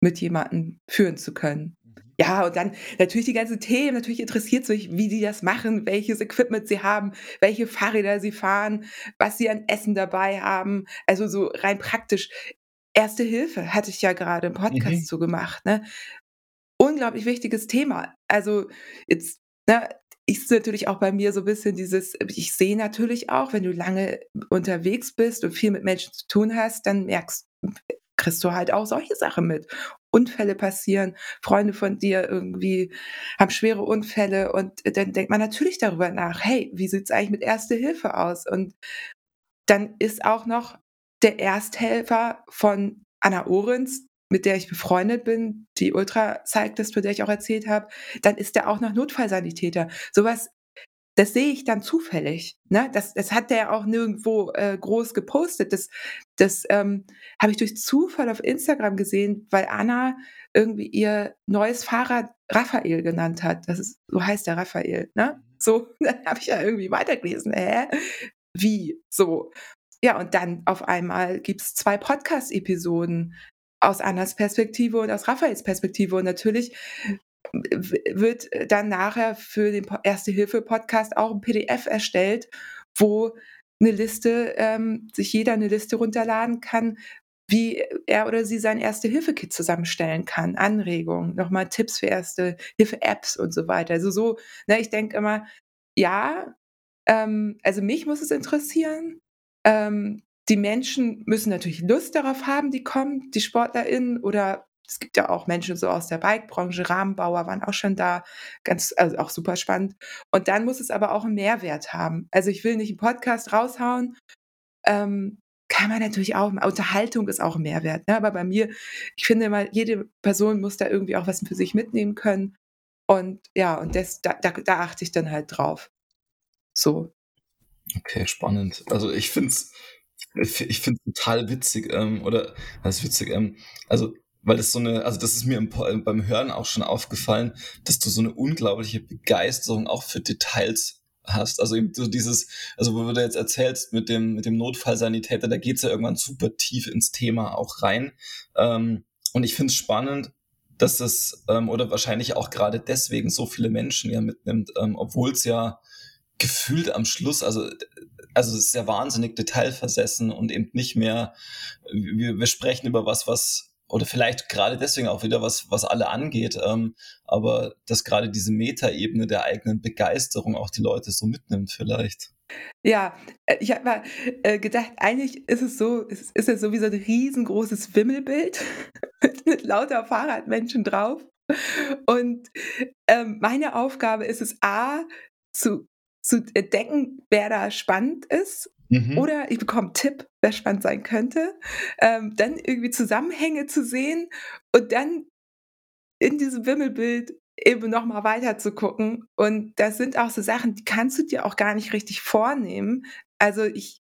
mit jemandem führen zu können. Mhm. Ja, und dann natürlich die ganzen Themen, natürlich interessiert es mich, wie die das machen, welches Equipment sie haben, welche Fahrräder sie fahren, was sie an Essen dabei haben. Also so rein praktisch. Erste Hilfe hatte ich ja gerade im Podcast mhm. so gemacht. Ne? Unglaublich wichtiges Thema. Also jetzt ne, ist natürlich auch bei mir so ein bisschen dieses, ich sehe natürlich auch, wenn du lange unterwegs bist und viel mit Menschen zu tun hast, dann merkst, kriegst du halt auch solche Sachen mit. Unfälle passieren, Freunde von dir irgendwie haben schwere Unfälle und dann denkt man natürlich darüber nach, hey, wie sieht es eigentlich mit Erste Hilfe aus? Und dann ist auch noch der Ersthelfer von Anna Ohrens, mit der ich befreundet bin, die Ultra-Cyclist, von der ich auch erzählt habe, dann ist der auch noch Notfallsanitäter. Sowas das sehe ich dann zufällig. Ne? Das, das hat der auch nirgendwo äh, groß gepostet. Das, das ähm, habe ich durch Zufall auf Instagram gesehen, weil Anna irgendwie ihr neues Fahrrad Raphael genannt hat. Das ist, so heißt der Raphael. Ne? So, dann habe ich ja irgendwie weitergelesen. Hä? Wie? So. Ja, und dann auf einmal gibt es zwei Podcast-Episoden aus Annas Perspektive und aus Raphaels Perspektive. Und natürlich wird dann nachher für den Erste-Hilfe-Podcast auch ein PDF erstellt, wo eine Liste, ähm, sich jeder eine Liste runterladen kann, wie er oder sie sein Erste-Hilfe-Kit zusammenstellen kann, Anregungen, nochmal Tipps für Erste-Hilfe-Apps und so weiter. Also so, ne, ich denke immer, ja, ähm, also mich muss es interessieren. Ähm, die Menschen müssen natürlich Lust darauf haben, die kommen, die SportlerInnen oder es gibt ja auch Menschen so aus der Bike-Branche, Rahmenbauer waren auch schon da, ganz, also auch super spannend. Und dann muss es aber auch einen Mehrwert haben. Also ich will nicht einen Podcast raushauen, ähm, kann man natürlich auch, Unterhaltung ist auch ein Mehrwert. Ne? Aber bei mir, ich finde immer, jede Person muss da irgendwie auch was für sich mitnehmen können. Und ja, und das, da, da, da achte ich dann halt drauf. So. Okay, spannend. Also ich finde es ich finde total witzig, ähm, oder das ist witzig, ähm, also weil das so eine, also das ist mir im, beim Hören auch schon aufgefallen, dass du so eine unglaubliche Begeisterung auch für Details hast. Also eben so dieses, also wo du jetzt erzählst mit dem, mit dem Notfallsanitäter, da geht's ja irgendwann super tief ins Thema auch rein. Ähm, und ich finde es spannend, dass es, ähm, oder wahrscheinlich auch gerade deswegen so viele Menschen ja mitnimmt, ähm, obwohl es ja gefühlt am Schluss, also, also es ist ja wahnsinnig detailversessen und eben nicht mehr, wir, wir sprechen über was, was oder vielleicht gerade deswegen auch wieder was, was alle angeht, ähm, aber dass gerade diese Metaebene der eigenen Begeisterung auch die Leute so mitnimmt vielleicht. Ja, äh, ich habe mal äh, gedacht, eigentlich ist es so, es ist ja so wie so ein riesengroßes Wimmelbild mit, mit lauter Fahrradmenschen drauf. Und ähm, meine Aufgabe ist es, A, zu, zu entdecken, wer da spannend ist Mhm. Oder ich bekomme einen Tipp, wer spannend sein könnte. Ähm, dann irgendwie Zusammenhänge zu sehen und dann in diesem Wimmelbild eben nochmal weiter zu gucken. Und das sind auch so Sachen, die kannst du dir auch gar nicht richtig vornehmen. Also ich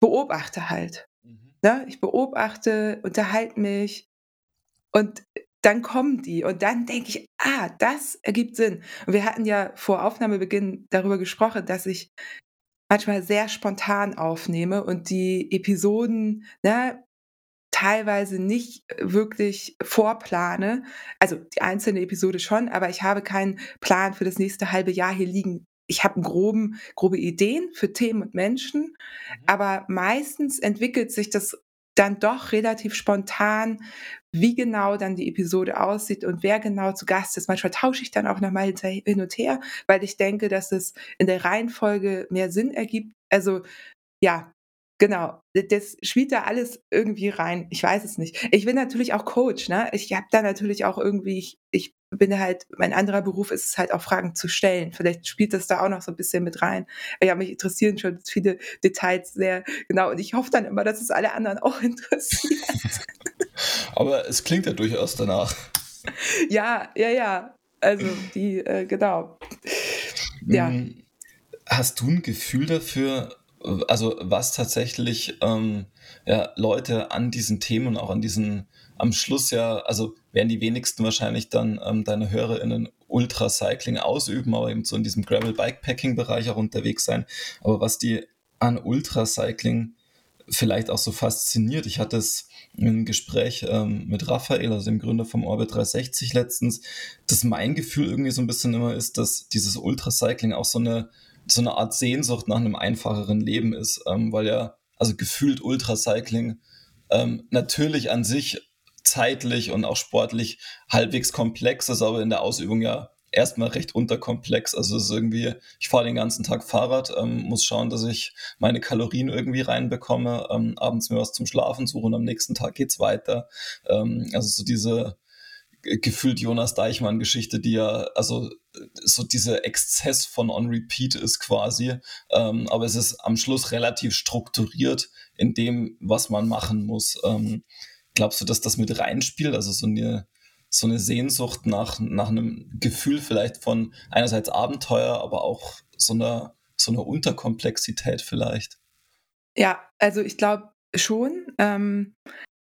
beobachte halt. Mhm. Ne? Ich beobachte, unterhalte mich und dann kommen die und dann denke ich, ah, das ergibt Sinn. Und wir hatten ja vor Aufnahmebeginn darüber gesprochen, dass ich manchmal sehr spontan aufnehme und die Episoden ne, teilweise nicht wirklich vorplane. Also die einzelne Episode schon, aber ich habe keinen Plan für das nächste halbe Jahr hier liegen. Ich habe groben, grobe Ideen für Themen und Menschen, mhm. aber meistens entwickelt sich das dann doch relativ spontan, wie genau dann die Episode aussieht und wer genau zu Gast ist. Manchmal tausche ich dann auch nochmal hin und her, weil ich denke, dass es in der Reihenfolge mehr Sinn ergibt. Also ja, Genau, das spielt da alles irgendwie rein. Ich weiß es nicht. Ich bin natürlich auch Coach, ne? Ich habe da natürlich auch irgendwie, ich, ich bin halt, mein anderer Beruf ist es halt auch Fragen zu stellen. Vielleicht spielt das da auch noch so ein bisschen mit rein. Ja, mich interessieren schon viele Details sehr genau und ich hoffe dann immer, dass es alle anderen auch interessiert. Aber es klingt ja durchaus danach. Ja, ja, ja. Also die, äh, genau. Ja. Hm, hast du ein Gefühl dafür, also was tatsächlich ähm, ja, Leute an diesen Themen, auch an diesen, am Schluss ja, also werden die wenigsten wahrscheinlich dann ähm, deine HörerInnen Ultracycling ausüben, aber eben so in diesem Gravel-Bikepacking-Bereich auch unterwegs sein. Aber was die an Ultracycling vielleicht auch so fasziniert, ich hatte es im Gespräch ähm, mit Raphael, also dem Gründer vom Orbit 360 letztens, dass mein Gefühl irgendwie so ein bisschen immer ist, dass dieses Ultracycling auch so eine so eine Art Sehnsucht nach einem einfacheren Leben ist, ähm, weil ja, also gefühlt Ultracycling ähm, natürlich an sich zeitlich und auch sportlich halbwegs komplex ist, aber in der Ausübung ja erstmal recht unterkomplex. Also es ist irgendwie, ich fahre den ganzen Tag Fahrrad, ähm, muss schauen, dass ich meine Kalorien irgendwie reinbekomme, ähm, abends mir was zum Schlafen suche und am nächsten Tag geht's weiter. Ähm, also so diese gefühlt Jonas Deichmann-Geschichte, die ja, also so dieser Exzess von On Repeat ist quasi, ähm, aber es ist am Schluss relativ strukturiert in dem, was man machen muss. Ähm, glaubst du, dass das mit reinspielt? Also so eine, so eine Sehnsucht nach, nach einem Gefühl vielleicht von einerseits Abenteuer, aber auch so einer, so einer Unterkomplexität vielleicht. Ja, also ich glaube schon. Ähm,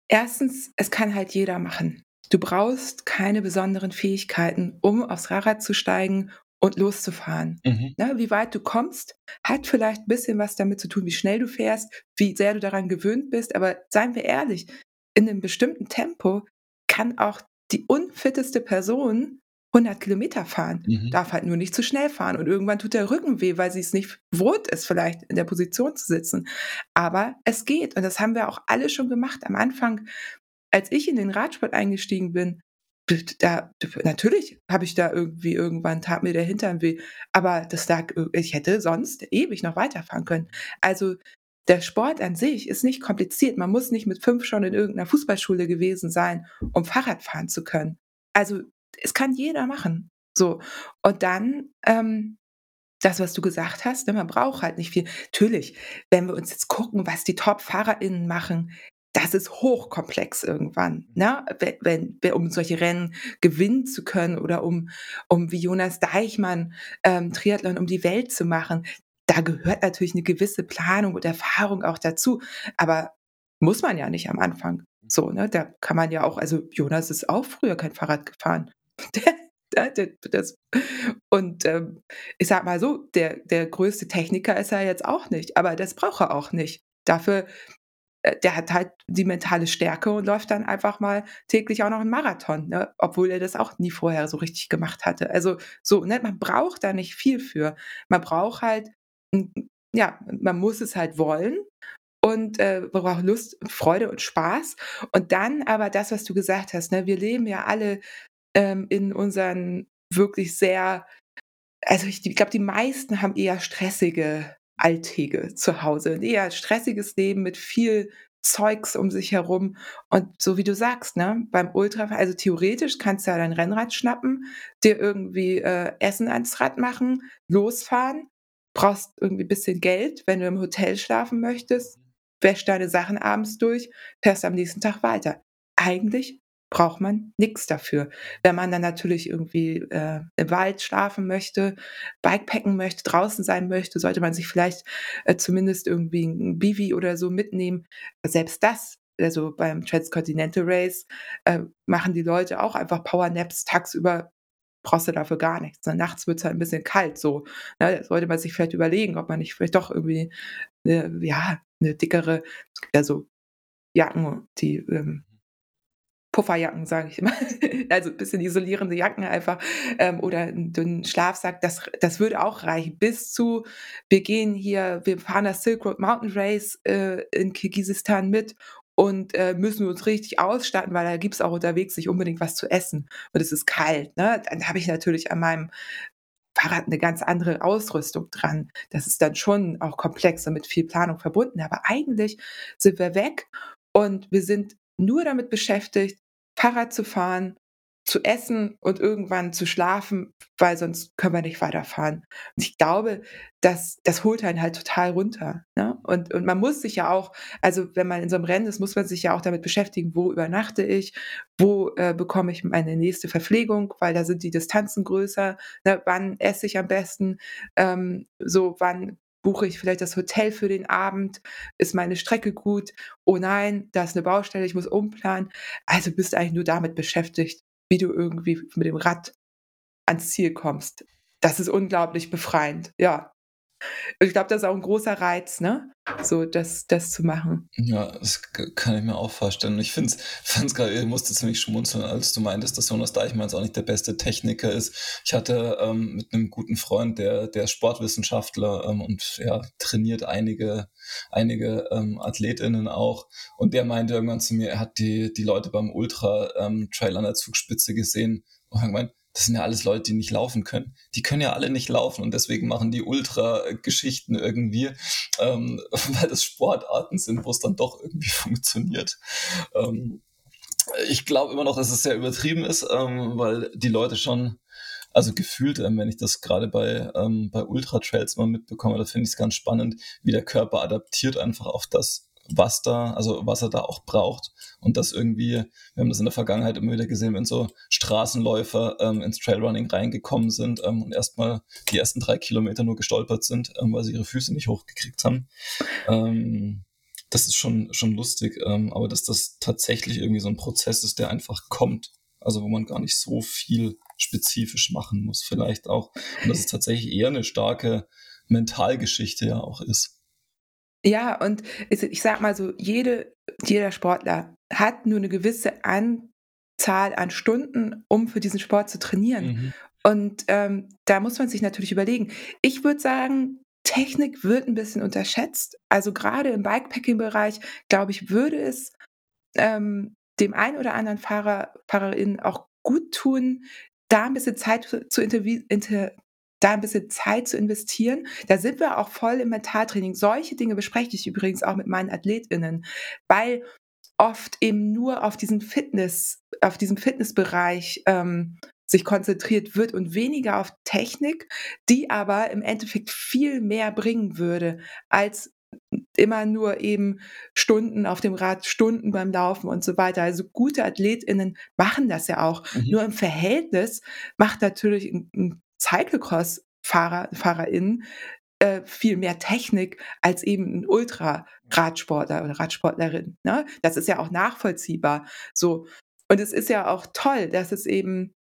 erstens, es kann halt jeder machen. Du brauchst keine besonderen Fähigkeiten, um aufs Fahrrad zu steigen und loszufahren. Mhm. Ne, wie weit du kommst, hat vielleicht ein bisschen was damit zu tun, wie schnell du fährst, wie sehr du daran gewöhnt bist. Aber seien wir ehrlich, in einem bestimmten Tempo kann auch die unfitteste Person 100 Kilometer fahren, mhm. darf halt nur nicht zu schnell fahren. Und irgendwann tut der Rücken weh, weil sie es nicht gewohnt ist, vielleicht in der Position zu sitzen. Aber es geht. Und das haben wir auch alle schon gemacht. Am Anfang, als ich in den Radsport eingestiegen bin, da, natürlich habe ich da irgendwie irgendwann tat mir der Hintern weh, aber das lag, ich hätte sonst ewig noch weiterfahren können. Also der Sport an sich ist nicht kompliziert. Man muss nicht mit fünf schon in irgendeiner Fußballschule gewesen sein, um Fahrrad fahren zu können. Also es kann jeder machen. So. Und dann, ähm, das, was du gesagt hast, ne, man braucht halt nicht viel. Natürlich, wenn wir uns jetzt gucken, was die Top-FahrerInnen machen, das ist hochkomplex irgendwann, ne? Wenn, wenn, um solche Rennen gewinnen zu können oder um, um wie Jonas Deichmann ähm, Triathlon um die Welt zu machen. Da gehört natürlich eine gewisse Planung und Erfahrung auch dazu. Aber muss man ja nicht am Anfang. So, ne? Da kann man ja auch, also Jonas ist auch früher kein Fahrrad gefahren. Das, und ähm, ich sag mal so, der, der größte Techniker ist er jetzt auch nicht, aber das braucht er auch nicht. Dafür der hat halt die mentale Stärke und läuft dann einfach mal täglich auch noch einen Marathon, ne? obwohl er das auch nie vorher so richtig gemacht hatte. Also so, ne? man braucht da nicht viel für. Man braucht halt, ja, man muss es halt wollen und äh, man braucht Lust, Freude und Spaß. Und dann aber das, was du gesagt hast, ne? wir leben ja alle ähm, in unseren wirklich sehr, also ich, ich glaube, die meisten haben eher stressige Alltäge zu Hause. Ein eher stressiges Leben mit viel Zeugs um sich herum. Und so wie du sagst, ne, beim Ultra, also theoretisch kannst du ja dein Rennrad schnappen, dir irgendwie äh, Essen ans Rad machen, losfahren, brauchst irgendwie ein bisschen Geld, wenn du im Hotel schlafen möchtest, wäschst deine Sachen abends durch, fährst am nächsten Tag weiter. Eigentlich braucht man nichts dafür. Wenn man dann natürlich irgendwie äh, im Wald schlafen möchte, Bikepacken möchte, draußen sein möchte, sollte man sich vielleicht äh, zumindest irgendwie ein Bivi oder so mitnehmen. Selbst das, also beim Transcontinental Race, äh, machen die Leute auch einfach Powernaps tagsüber brauchst du dafür gar nichts. Ne? Nachts wird es halt ein bisschen kalt so. Ne? sollte man sich vielleicht überlegen, ob man nicht vielleicht doch irgendwie eine, ja, eine dickere, also Jacken, die ähm, Pufferjacken, sage ich immer. also ein bisschen isolierende Jacken einfach ähm, oder einen dünnen Schlafsack. Das, das würde auch reichen. Bis zu, wir gehen hier, wir fahren das Silk Road Mountain Race äh, in Kirgisistan mit und äh, müssen uns richtig ausstatten, weil da gibt es auch unterwegs nicht unbedingt was zu essen und es ist kalt. Ne? Dann habe ich natürlich an meinem Fahrrad eine ganz andere Ausrüstung dran. Das ist dann schon auch komplex und mit viel Planung verbunden. Aber eigentlich sind wir weg und wir sind nur damit beschäftigt, Fahrrad zu fahren, zu essen und irgendwann zu schlafen, weil sonst können wir nicht weiterfahren. Und ich glaube, das, das holt einen halt total runter. Ne? Und, und man muss sich ja auch, also wenn man in so einem Rennen ist, muss man sich ja auch damit beschäftigen, wo übernachte ich, wo äh, bekomme ich meine nächste Verpflegung, weil da sind die Distanzen größer, ne? wann esse ich am besten, ähm, so wann buche ich vielleicht das Hotel für den Abend? Ist meine Strecke gut? Oh nein, da ist eine Baustelle, ich muss umplanen. Also bist du eigentlich nur damit beschäftigt, wie du irgendwie mit dem Rad ans Ziel kommst. Das ist unglaublich befreiend, ja. Ich glaube, das ist auch ein großer Reiz, ne? So, das, das zu machen. Ja, das kann ich mir auch vorstellen. Ich finde es gerade, ich musste ziemlich schmunzeln, als du meintest, dass Jonas Deichmann auch nicht der beste Techniker ist. Ich hatte ähm, mit einem guten Freund, der, der Sportwissenschaftler ähm, und ja, trainiert einige, einige ähm, AthletInnen auch. Und der meinte irgendwann zu mir, er hat die, die Leute beim Ultra-Trail ähm, an der Zugspitze gesehen und hat gemeint, das sind ja alles Leute, die nicht laufen können. Die können ja alle nicht laufen und deswegen machen die Ultra-Geschichten irgendwie, ähm, weil das Sportarten sind, wo es dann doch irgendwie funktioniert. Ähm, ich glaube immer noch, dass es sehr übertrieben ist, ähm, weil die Leute schon, also gefühlt, ähm, wenn ich das gerade bei, ähm, bei Ultra-Trails mal mitbekomme, da finde ich es ganz spannend, wie der Körper adaptiert einfach auf das, was da, also was er da auch braucht. Und das irgendwie, wir haben das in der Vergangenheit immer wieder gesehen, wenn so Straßenläufer ähm, ins Trailrunning reingekommen sind ähm, und erstmal die ersten drei Kilometer nur gestolpert sind, ähm, weil sie ihre Füße nicht hochgekriegt haben. Ähm, das ist schon, schon lustig, ähm, aber dass das tatsächlich irgendwie so ein Prozess ist, der einfach kommt. Also wo man gar nicht so viel spezifisch machen muss, vielleicht auch. Und dass es tatsächlich eher eine starke Mentalgeschichte ja auch ist. Ja, und ich sag mal so, jede, jeder Sportler hat nur eine gewisse Anzahl an Stunden, um für diesen Sport zu trainieren. Mhm. Und ähm, da muss man sich natürlich überlegen. Ich würde sagen, Technik wird ein bisschen unterschätzt. Also gerade im Bikepacking-Bereich, glaube ich, würde es ähm, dem einen oder anderen Fahrer, Fahrerin auch gut tun, da ein bisschen Zeit zu, inter, da ein bisschen Zeit zu investieren. Da sind wir auch voll im Mentaltraining. Solche Dinge bespreche ich übrigens auch mit meinen AthletInnen, weil oft eben nur auf diesen Fitness, auf diesem Fitnessbereich ähm, sich konzentriert wird und weniger auf Technik, die aber im Endeffekt viel mehr bringen würde als immer nur eben Stunden auf dem Rad, Stunden beim Laufen und so weiter. Also gute AthletInnen machen das ja auch. Mhm. Nur im Verhältnis macht natürlich ein, ein Cyclocross-Fahrer, FahrerInnen äh, viel mehr Technik als eben ein Ultra-Radsportler oder Radsportlerin. Ne? Das ist ja auch nachvollziehbar. So. Und es ist ja auch toll, dass es eben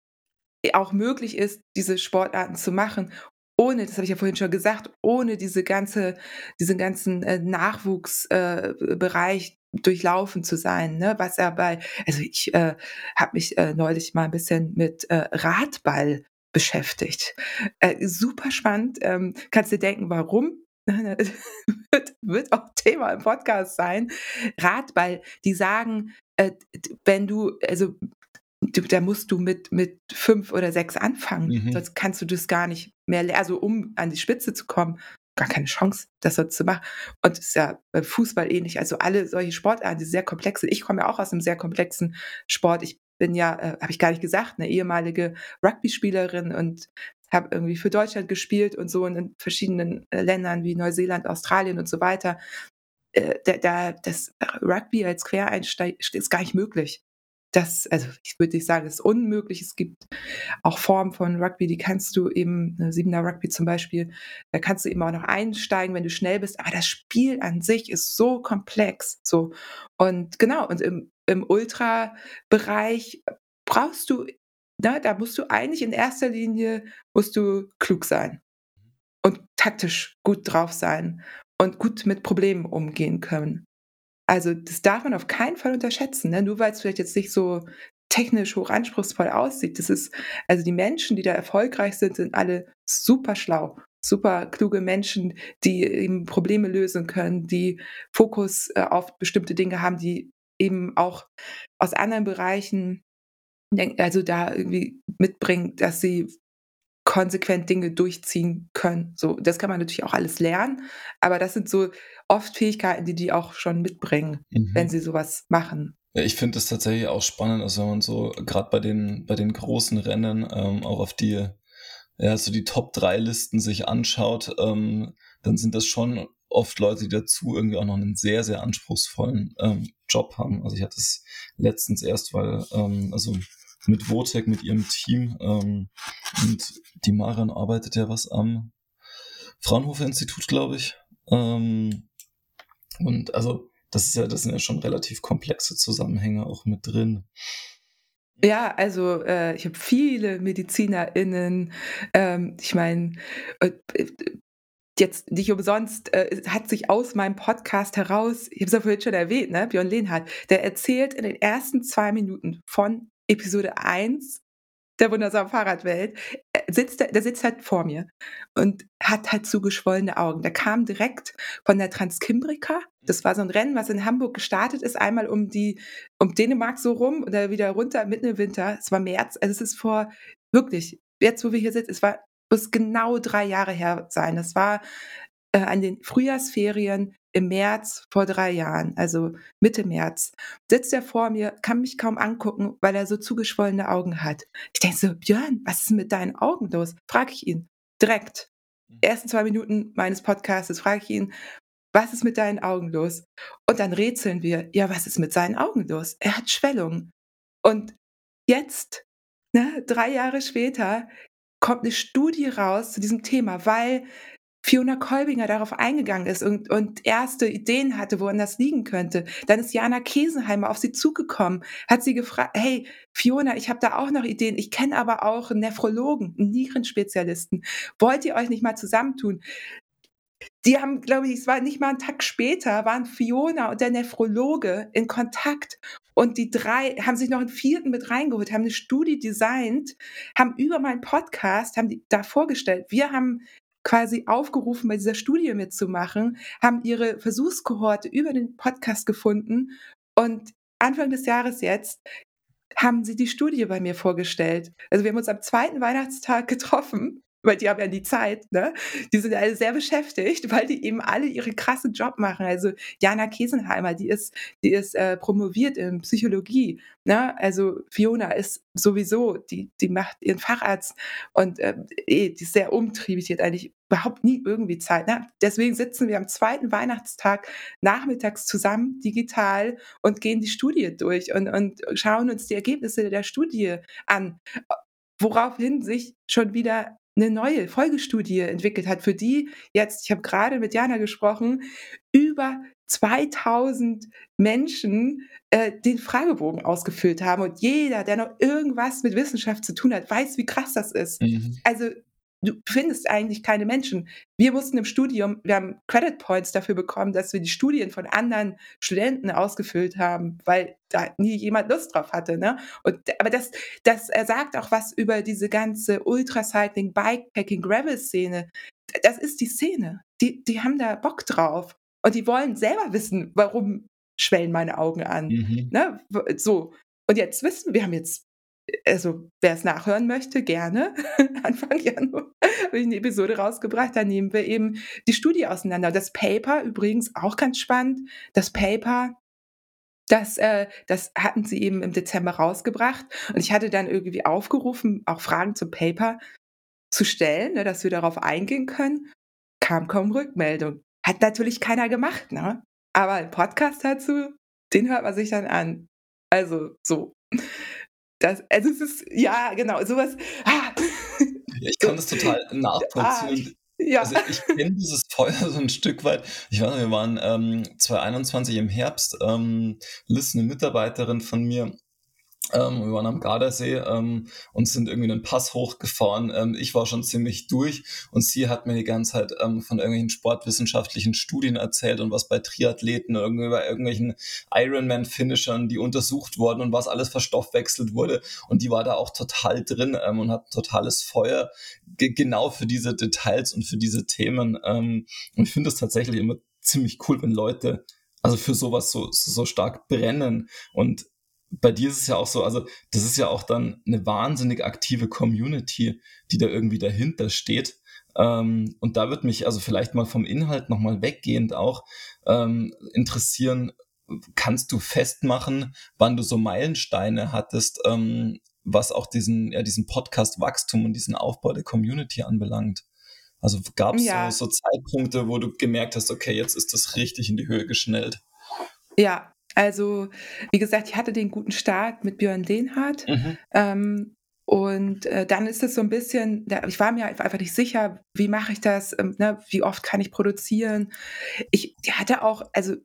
auch möglich ist, diese Sportarten zu machen, ohne, das habe ich ja vorhin schon gesagt, ohne diese ganze, diesen ganzen äh, Nachwuchsbereich äh, durchlaufen zu sein, ne? Was ja bei, also ich äh, habe mich äh, neulich mal ein bisschen mit äh, Radball beschäftigt. Äh, super spannend. Ähm, kannst dir denken, warum? wird, wird auch Thema im Podcast sein. Radball, die sagen, äh, wenn du, also da musst du mit, mit fünf oder sechs anfangen. Mhm. Sonst kannst du das gar nicht mehr lernen. Also um an die Spitze zu kommen, gar keine Chance, das so zu machen. Und es ist ja beim Fußball ähnlich. Also alle solche Sportarten, die sehr komplex sind. Ich komme ja auch aus einem sehr komplexen Sport. Ich bin ja, äh, habe ich gar nicht gesagt, eine ehemalige Rugby-Spielerin und habe irgendwie für Deutschland gespielt und so in verschiedenen äh, Ländern wie Neuseeland, Australien und so weiter. Äh, da, da, das Rugby als Quereinsteig ist gar nicht möglich das, also ich würde nicht sagen, es ist unmöglich. Es gibt auch Formen von Rugby, die kannst du eben, ne, Siebener Rugby zum Beispiel, da kannst du eben auch noch einsteigen, wenn du schnell bist. Aber das Spiel an sich ist so komplex. So. Und genau, und im, im Ultra-Bereich brauchst du, na, ne, da musst du eigentlich in erster Linie, musst du klug sein und taktisch gut drauf sein und gut mit Problemen umgehen können. Also das darf man auf keinen Fall unterschätzen, ne? nur weil es vielleicht jetzt nicht so technisch hochanspruchsvoll aussieht. Das ist, also die Menschen, die da erfolgreich sind, sind alle super schlau, super kluge Menschen, die eben Probleme lösen können, die Fokus äh, auf bestimmte Dinge haben, die eben auch aus anderen Bereichen, also da irgendwie mitbringen, dass sie konsequent Dinge durchziehen können. So, das kann man natürlich auch alles lernen, aber das sind so oft Fähigkeiten, die die auch schon mitbringen, mhm. wenn sie sowas machen. Ja, ich finde es tatsächlich auch spannend, also wenn man so gerade bei den bei den großen Rennen ähm, auch auf die ja so die Top 3 Listen sich anschaut, ähm, dann sind das schon oft Leute, die dazu irgendwie auch noch einen sehr sehr anspruchsvollen ähm, Job haben. Also ich hatte es letztens erst, weil ähm, also mit Votec, mit ihrem Team. Ähm, und die Marian arbeitet ja was am Fraunhofer Institut, glaube ich. Ähm, und also, das ist ja, das sind ja schon relativ komplexe Zusammenhänge auch mit drin. Ja, also äh, ich habe viele MedizinerInnen. Ähm, ich meine, äh, jetzt nicht umsonst äh, hat sich aus meinem Podcast heraus, ich habe es ja vorhin schon erwähnt, ne, Björn Lehnhardt, der erzählt in den ersten zwei Minuten von Episode 1 der wundersamen Fahrradwelt, äh, sitzt, der sitzt halt vor mir und hat halt zugeschwollene Augen. Der kam direkt von der Transkimbrika. Das war so ein Rennen, was in Hamburg gestartet ist, einmal um die, um Dänemark so rum oder wieder runter mitten im Winter. Es war März, also es ist vor, wirklich, jetzt wo wir hier sitzen, es war, muss genau drei Jahre her sein. Das war äh, an den Frühjahrsferien im März vor drei Jahren, also Mitte März, sitzt er vor mir, kann mich kaum angucken, weil er so zugeschwollene Augen hat. Ich denke so, Björn, was ist mit deinen Augen los? Frage ich ihn direkt. Mhm. Ersten zwei Minuten meines Podcasts frage ich ihn, was ist mit deinen Augen los? Und dann rätseln wir, ja, was ist mit seinen Augen los? Er hat Schwellungen. Und jetzt, ne, drei Jahre später, kommt eine Studie raus zu diesem Thema, weil Fiona Kolbinger darauf eingegangen ist und, und erste Ideen hatte, woran das liegen könnte. Dann ist Jana Kesenheimer auf sie zugekommen, hat sie gefragt, hey, Fiona, ich habe da auch noch Ideen. Ich kenne aber auch einen Nephrologen, einen Nierenspezialisten. Wollt ihr euch nicht mal zusammentun? Die haben, glaube ich, es war nicht mal einen Tag später, waren Fiona und der Nephrologe in Kontakt und die drei haben sich noch einen vierten mit reingeholt, haben eine Studie designt, haben über meinen Podcast, haben die da vorgestellt. Wir haben quasi aufgerufen, bei dieser Studie mitzumachen, haben ihre Versuchskohorte über den Podcast gefunden und Anfang des Jahres jetzt haben sie die Studie bei mir vorgestellt. Also wir haben uns am zweiten Weihnachtstag getroffen weil die haben ja die Zeit, ne? Die sind alle sehr beschäftigt, weil die eben alle ihre krassen Job machen. Also Jana Kesenheimer, die ist, die ist äh, promoviert in Psychologie, ne? Also Fiona ist sowieso, die, die macht ihren Facharzt und äh, die ist sehr umtriebig, die hat eigentlich überhaupt nie irgendwie Zeit. Ne? Deswegen sitzen wir am zweiten Weihnachtstag nachmittags zusammen digital und gehen die Studie durch und, und schauen uns die Ergebnisse der Studie an woraufhin sich schon wieder eine neue Folgestudie entwickelt hat, für die jetzt, ich habe gerade mit Jana gesprochen, über 2000 Menschen äh, den Fragebogen ausgefüllt haben und jeder, der noch irgendwas mit Wissenschaft zu tun hat, weiß, wie krass das ist. Mhm. Also du findest eigentlich keine Menschen. Wir mussten im Studium, wir haben Credit Points dafür bekommen, dass wir die Studien von anderen Studenten ausgefüllt haben, weil da nie jemand Lust drauf hatte. Ne? Und, aber das, das sagt auch was über diese ganze Ultracycling, Bikepacking, Gravel-Szene. Das ist die Szene. Die, die haben da Bock drauf. Und die wollen selber wissen, warum schwellen meine Augen an. Mhm. Ne? So. Und jetzt wissen wir, haben jetzt also wer es nachhören möchte, gerne. Anfang Januar habe ich eine Episode rausgebracht. Da nehmen wir eben die Studie auseinander. Das Paper übrigens auch ganz spannend. Das Paper, das, äh, das hatten sie eben im Dezember rausgebracht. Und ich hatte dann irgendwie aufgerufen, auch Fragen zum Paper zu stellen, ne, dass wir darauf eingehen können. Kam kaum Rückmeldung. Hat natürlich keiner gemacht, ne? Aber ein Podcast dazu, den hört man sich dann an. Also so. Das, also es ist, ja, genau, sowas. Ah. Ich kann das total nachvollziehen. Ah, ja. Also ich kenne dieses Feuer so ein Stück weit. Ich weiß wir waren ähm, 2021 im Herbst. Ähm, Liz, eine Mitarbeiterin von mir, ähm, wir waren am Gardasee ähm, und sind irgendwie einen Pass hochgefahren. Ähm, ich war schon ziemlich durch und sie hat mir die ganze Zeit ähm, von irgendwelchen sportwissenschaftlichen Studien erzählt und was bei Triathleten, irgendwie bei irgendwelchen Ironman-Finishern, die untersucht wurden und was alles verstoffwechselt wurde. Und die war da auch total drin ähm, und hat totales Feuer genau für diese Details und für diese Themen. Ähm, und ich finde es tatsächlich immer ziemlich cool, wenn Leute also für sowas so, so stark brennen und bei dir ist es ja auch so, also das ist ja auch dann eine wahnsinnig aktive Community, die da irgendwie dahinter steht. Ähm, und da wird mich also vielleicht mal vom Inhalt nochmal weggehend auch ähm, interessieren, kannst du festmachen, wann du so Meilensteine hattest, ähm, was auch diesen, ja, diesen Podcast Wachstum und diesen Aufbau der Community anbelangt? Also gab es ja. so, so Zeitpunkte, wo du gemerkt hast, okay, jetzt ist das richtig in die Höhe geschnellt? Ja, also, wie gesagt, ich hatte den guten Start mit Björn Lehnhardt. Mhm. Ähm, und äh, dann ist es so ein bisschen, ich war mir einfach nicht sicher, wie mache ich das, ähm, ne, wie oft kann ich produzieren. Ich hatte auch, also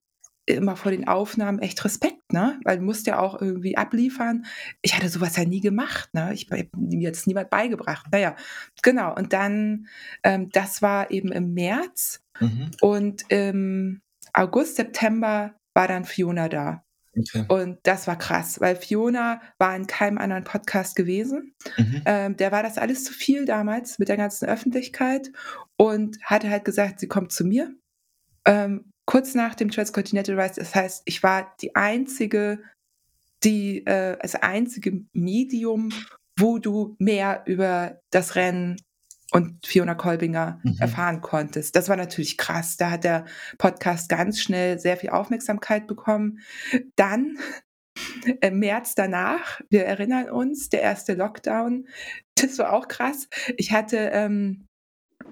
immer vor den Aufnahmen echt Respekt, ne? Weil du musst ja auch irgendwie abliefern. Ich hatte sowas ja nie gemacht, ne? Ich habe mir jetzt niemand beigebracht. Naja, genau. Und dann, ähm, das war eben im März mhm. und im August, September war dann Fiona da. Okay. Und das war krass, weil Fiona war in keinem anderen Podcast gewesen. Mhm. Ähm, der war das alles zu viel damals mit der ganzen Öffentlichkeit und hatte halt gesagt, sie kommt zu mir. Ähm, kurz nach dem Transcontinental Race, das heißt, ich war die einzige, die, äh, das einzige Medium, wo du mehr über das Rennen und Fiona Kolbinger mhm. erfahren konntest. Das war natürlich krass. Da hat der Podcast ganz schnell sehr viel Aufmerksamkeit bekommen. Dann im März danach, wir erinnern uns, der erste Lockdown, das war auch krass. Ich hatte ähm,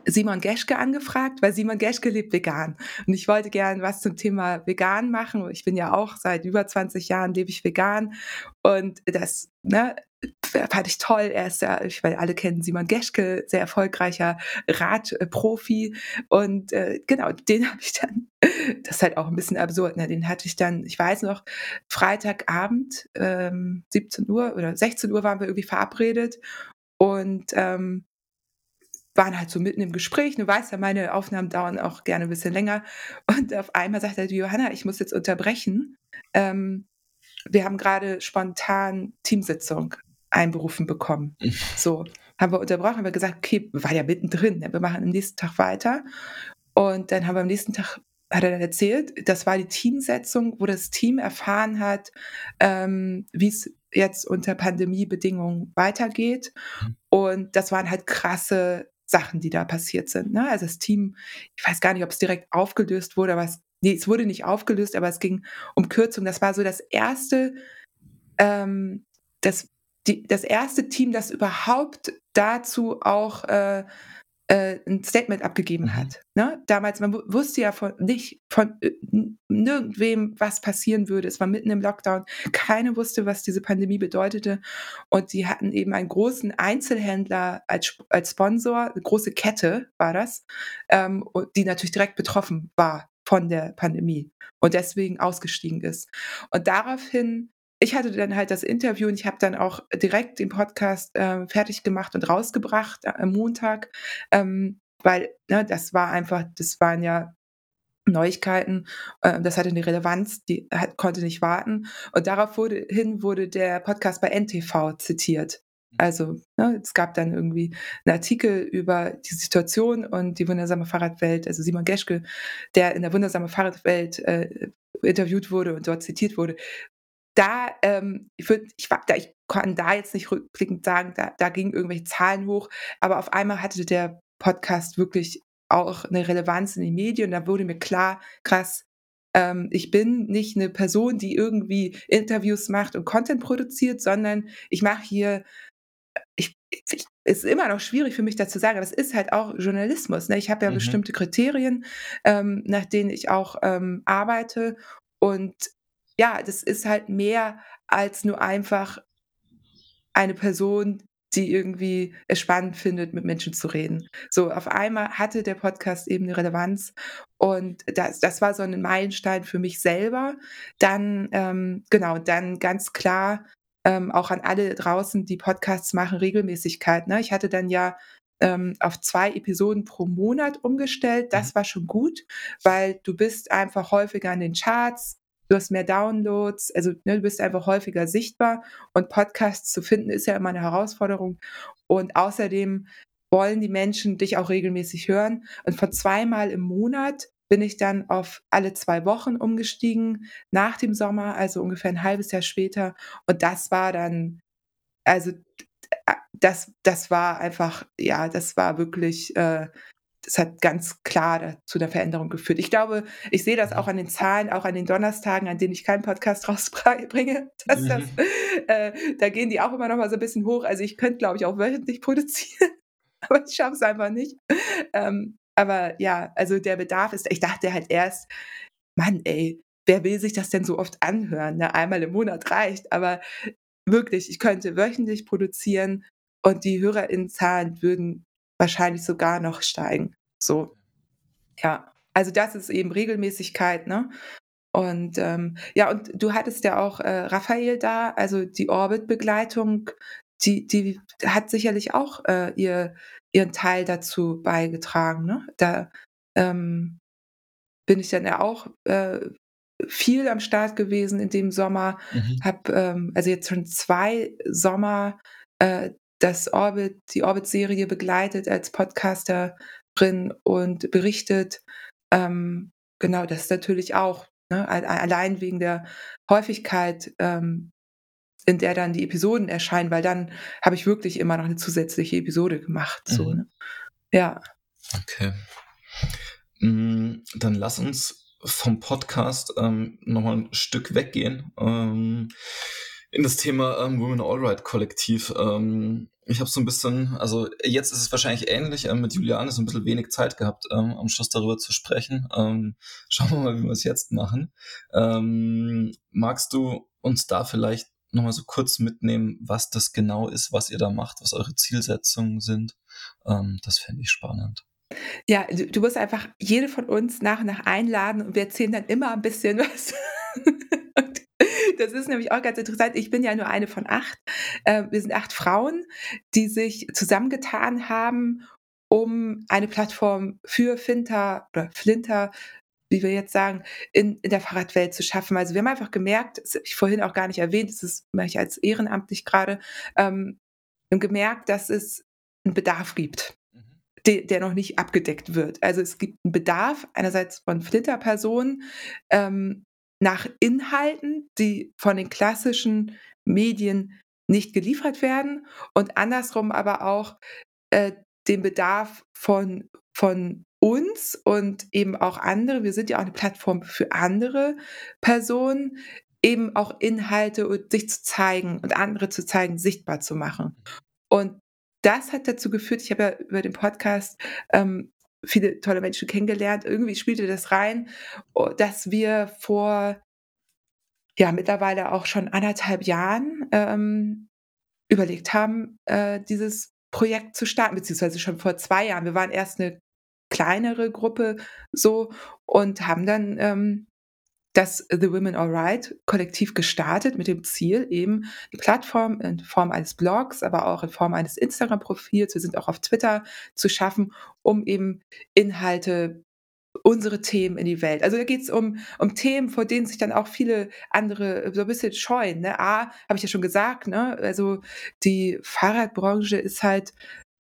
Simon Geschke angefragt, weil Simon Geschke lebt vegan. Und ich wollte gerne was zum Thema vegan machen. Ich bin ja auch seit über 20 Jahren lebe ich vegan. Und das, ne, fand ich toll. Er ist ja, ich weil alle kennen Simon Geschke, sehr erfolgreicher Radprofi. Und äh, genau, den habe ich dann, das ist halt auch ein bisschen absurd, ne? den hatte ich dann, ich weiß noch, Freitagabend, ähm, 17 Uhr oder 16 Uhr waren wir irgendwie verabredet. Und ähm, waren halt so mitten im Gespräch. Du weißt ja, meine Aufnahmen dauern auch gerne ein bisschen länger. Und auf einmal sagt er, Johanna, ich muss jetzt unterbrechen. Ähm, wir haben gerade spontan Teamsitzung einberufen bekommen. So, haben wir unterbrochen, haben wir gesagt, okay, war ja mittendrin, ne? wir machen am nächsten Tag weiter. Und dann haben wir am nächsten Tag, hat er dann erzählt, das war die Teamsetzung, wo das Team erfahren hat, ähm, wie es jetzt unter Pandemiebedingungen weitergeht. Mhm. Und das waren halt krasse Sachen, die da passiert sind. Ne? Also das Team, ich weiß gar nicht, ob es direkt aufgelöst wurde, aber es, nee, es wurde nicht aufgelöst, aber es ging um Kürzung. Das war so das erste, ähm, das, die, das erste Team, das überhaupt dazu auch äh, äh, ein Statement abgegeben mhm. hat. Ne? Damals, man wusste ja von, nicht von äh, nirgendwem, was passieren würde. Es war mitten im Lockdown. Keiner wusste, was diese Pandemie bedeutete. Und sie hatten eben einen großen Einzelhändler als, als Sponsor, eine große Kette war das, ähm, die natürlich direkt betroffen war von der Pandemie und deswegen ausgestiegen ist. Und daraufhin ich hatte dann halt das Interview und ich habe dann auch direkt den Podcast äh, fertig gemacht und rausgebracht äh, am Montag, ähm, weil ne, das war einfach, das waren ja Neuigkeiten, äh, das hatte eine Relevanz, die hat, konnte nicht warten. Und darauf wurde, hin wurde der Podcast bei NTV zitiert. Also ne, es gab dann irgendwie einen Artikel über die Situation und die wundersame Fahrradwelt, also Simon Geschke, der in der wundersame Fahrradwelt äh, interviewt wurde und dort zitiert wurde, da, ähm, ich, würd, ich, da, ich kann da jetzt nicht rückblickend sagen, da, da gingen irgendwelche Zahlen hoch, aber auf einmal hatte der Podcast wirklich auch eine Relevanz in den Medien. Da wurde mir klar, krass, ähm, ich bin nicht eine Person, die irgendwie Interviews macht und Content produziert, sondern ich mache hier, ich, ich, ist immer noch schwierig für mich dazu sagen, aber es ist halt auch Journalismus. Ne? Ich habe ja mhm. bestimmte Kriterien, ähm, nach denen ich auch ähm, arbeite. Und ja, das ist halt mehr als nur einfach eine Person, die irgendwie es spannend findet, mit Menschen zu reden. So, auf einmal hatte der Podcast eben eine Relevanz und das, das war so ein Meilenstein für mich selber. Dann, ähm, genau, dann ganz klar ähm, auch an alle draußen, die Podcasts machen, Regelmäßigkeit. Ne? Ich hatte dann ja ähm, auf zwei Episoden pro Monat umgestellt. Das mhm. war schon gut, weil du bist einfach häufiger in den Charts du hast mehr Downloads, also ne, du bist einfach häufiger sichtbar und Podcasts zu finden ist ja immer eine Herausforderung. Und außerdem wollen die Menschen dich auch regelmäßig hören. Und von zweimal im Monat bin ich dann auf alle zwei Wochen umgestiegen nach dem Sommer, also ungefähr ein halbes Jahr später. Und das war dann, also das, das war einfach, ja, das war wirklich äh, das hat ganz klar zu der Veränderung geführt. Ich glaube, ich sehe das auch an den Zahlen, auch an den Donnerstagen, an denen ich keinen Podcast rausbringe. Dass mhm. das, äh, da gehen die auch immer noch mal so ein bisschen hoch. Also ich könnte, glaube ich, auch wöchentlich produzieren, aber ich schaffe es einfach nicht. Ähm, aber ja, also der Bedarf ist, ich dachte halt erst, Mann, ey, wer will sich das denn so oft anhören? Ne? Einmal im Monat reicht, aber wirklich, ich könnte wöchentlich produzieren und die HörerInnenzahlen würden wahrscheinlich sogar noch steigen. So, ja. Also das ist eben Regelmäßigkeit, ne? Und ähm, ja, und du hattest ja auch äh, Raphael da, also die Orbit-Begleitung, die, die hat sicherlich auch äh, ihr, ihren Teil dazu beigetragen. Ne? Da ähm, bin ich dann ja auch äh, viel am Start gewesen in dem Sommer. Mhm. Hab ähm, also jetzt schon zwei Sommer äh, das Orbit, die Orbit-Serie begleitet als Podcasterin und berichtet. Ähm, genau, das ist natürlich auch ne, allein wegen der Häufigkeit, ähm, in der dann die Episoden erscheinen, weil dann habe ich wirklich immer noch eine zusätzliche Episode gemacht. Mhm. So, ne? Ja. Okay. Mm, dann lass uns vom Podcast ähm, nochmal ein Stück weggehen. Ähm, in das Thema ähm, Women Alright Kollektiv. Ähm, ich habe so ein bisschen, also jetzt ist es wahrscheinlich ähnlich. Ähm, mit Juliane so ein bisschen wenig Zeit gehabt, ähm, am Schluss darüber zu sprechen. Ähm, schauen wir mal, wie wir es jetzt machen. Ähm, magst du uns da vielleicht nochmal so kurz mitnehmen, was das genau ist, was ihr da macht, was eure Zielsetzungen sind? Ähm, das fände ich spannend. Ja, du, du musst einfach jede von uns nach und nach einladen und wir erzählen dann immer ein bisschen was. das ist nämlich auch ganz interessant. Ich bin ja nur eine von acht. Äh, wir sind acht Frauen, die sich zusammengetan haben, um eine Plattform für Finter oder Flinter wie wir jetzt sagen, in, in der Fahrradwelt zu schaffen. Also wir haben einfach gemerkt, das habe ich vorhin auch gar nicht erwähnt, das ist mache ich als ehrenamtlich gerade, ähm, gemerkt, dass es einen Bedarf gibt de, der noch nicht abgedeckt wird. Also es gibt einen Bedarf einerseits von Flitterpersonen ähm, nach Inhalten, die von den klassischen Medien nicht geliefert werden und andersrum aber auch äh, den Bedarf von, von uns und eben auch andere, wir sind ja auch eine Plattform für andere Personen, eben auch Inhalte und sich zu zeigen und andere zu zeigen, sichtbar zu machen. Und das hat dazu geführt, ich habe ja über den Podcast ähm, viele tolle Menschen kennengelernt. Irgendwie spielte das rein, oh, dass wir vor ja mittlerweile auch schon anderthalb Jahren ähm, überlegt haben, äh, dieses Projekt zu starten, beziehungsweise schon vor zwei Jahren. Wir waren erst eine kleinere Gruppe so und haben dann ähm, das The Women Alright Kollektiv gestartet mit dem Ziel, eben die Plattform in Form eines Blogs, aber auch in Form eines Instagram-Profils, wir sind auch auf Twitter zu schaffen, um eben Inhalte unsere Themen in die Welt. Also da geht es um, um Themen, vor denen sich dann auch viele andere so ein bisschen scheuen. Ne? A, habe ich ja schon gesagt, ne? also die Fahrradbranche ist halt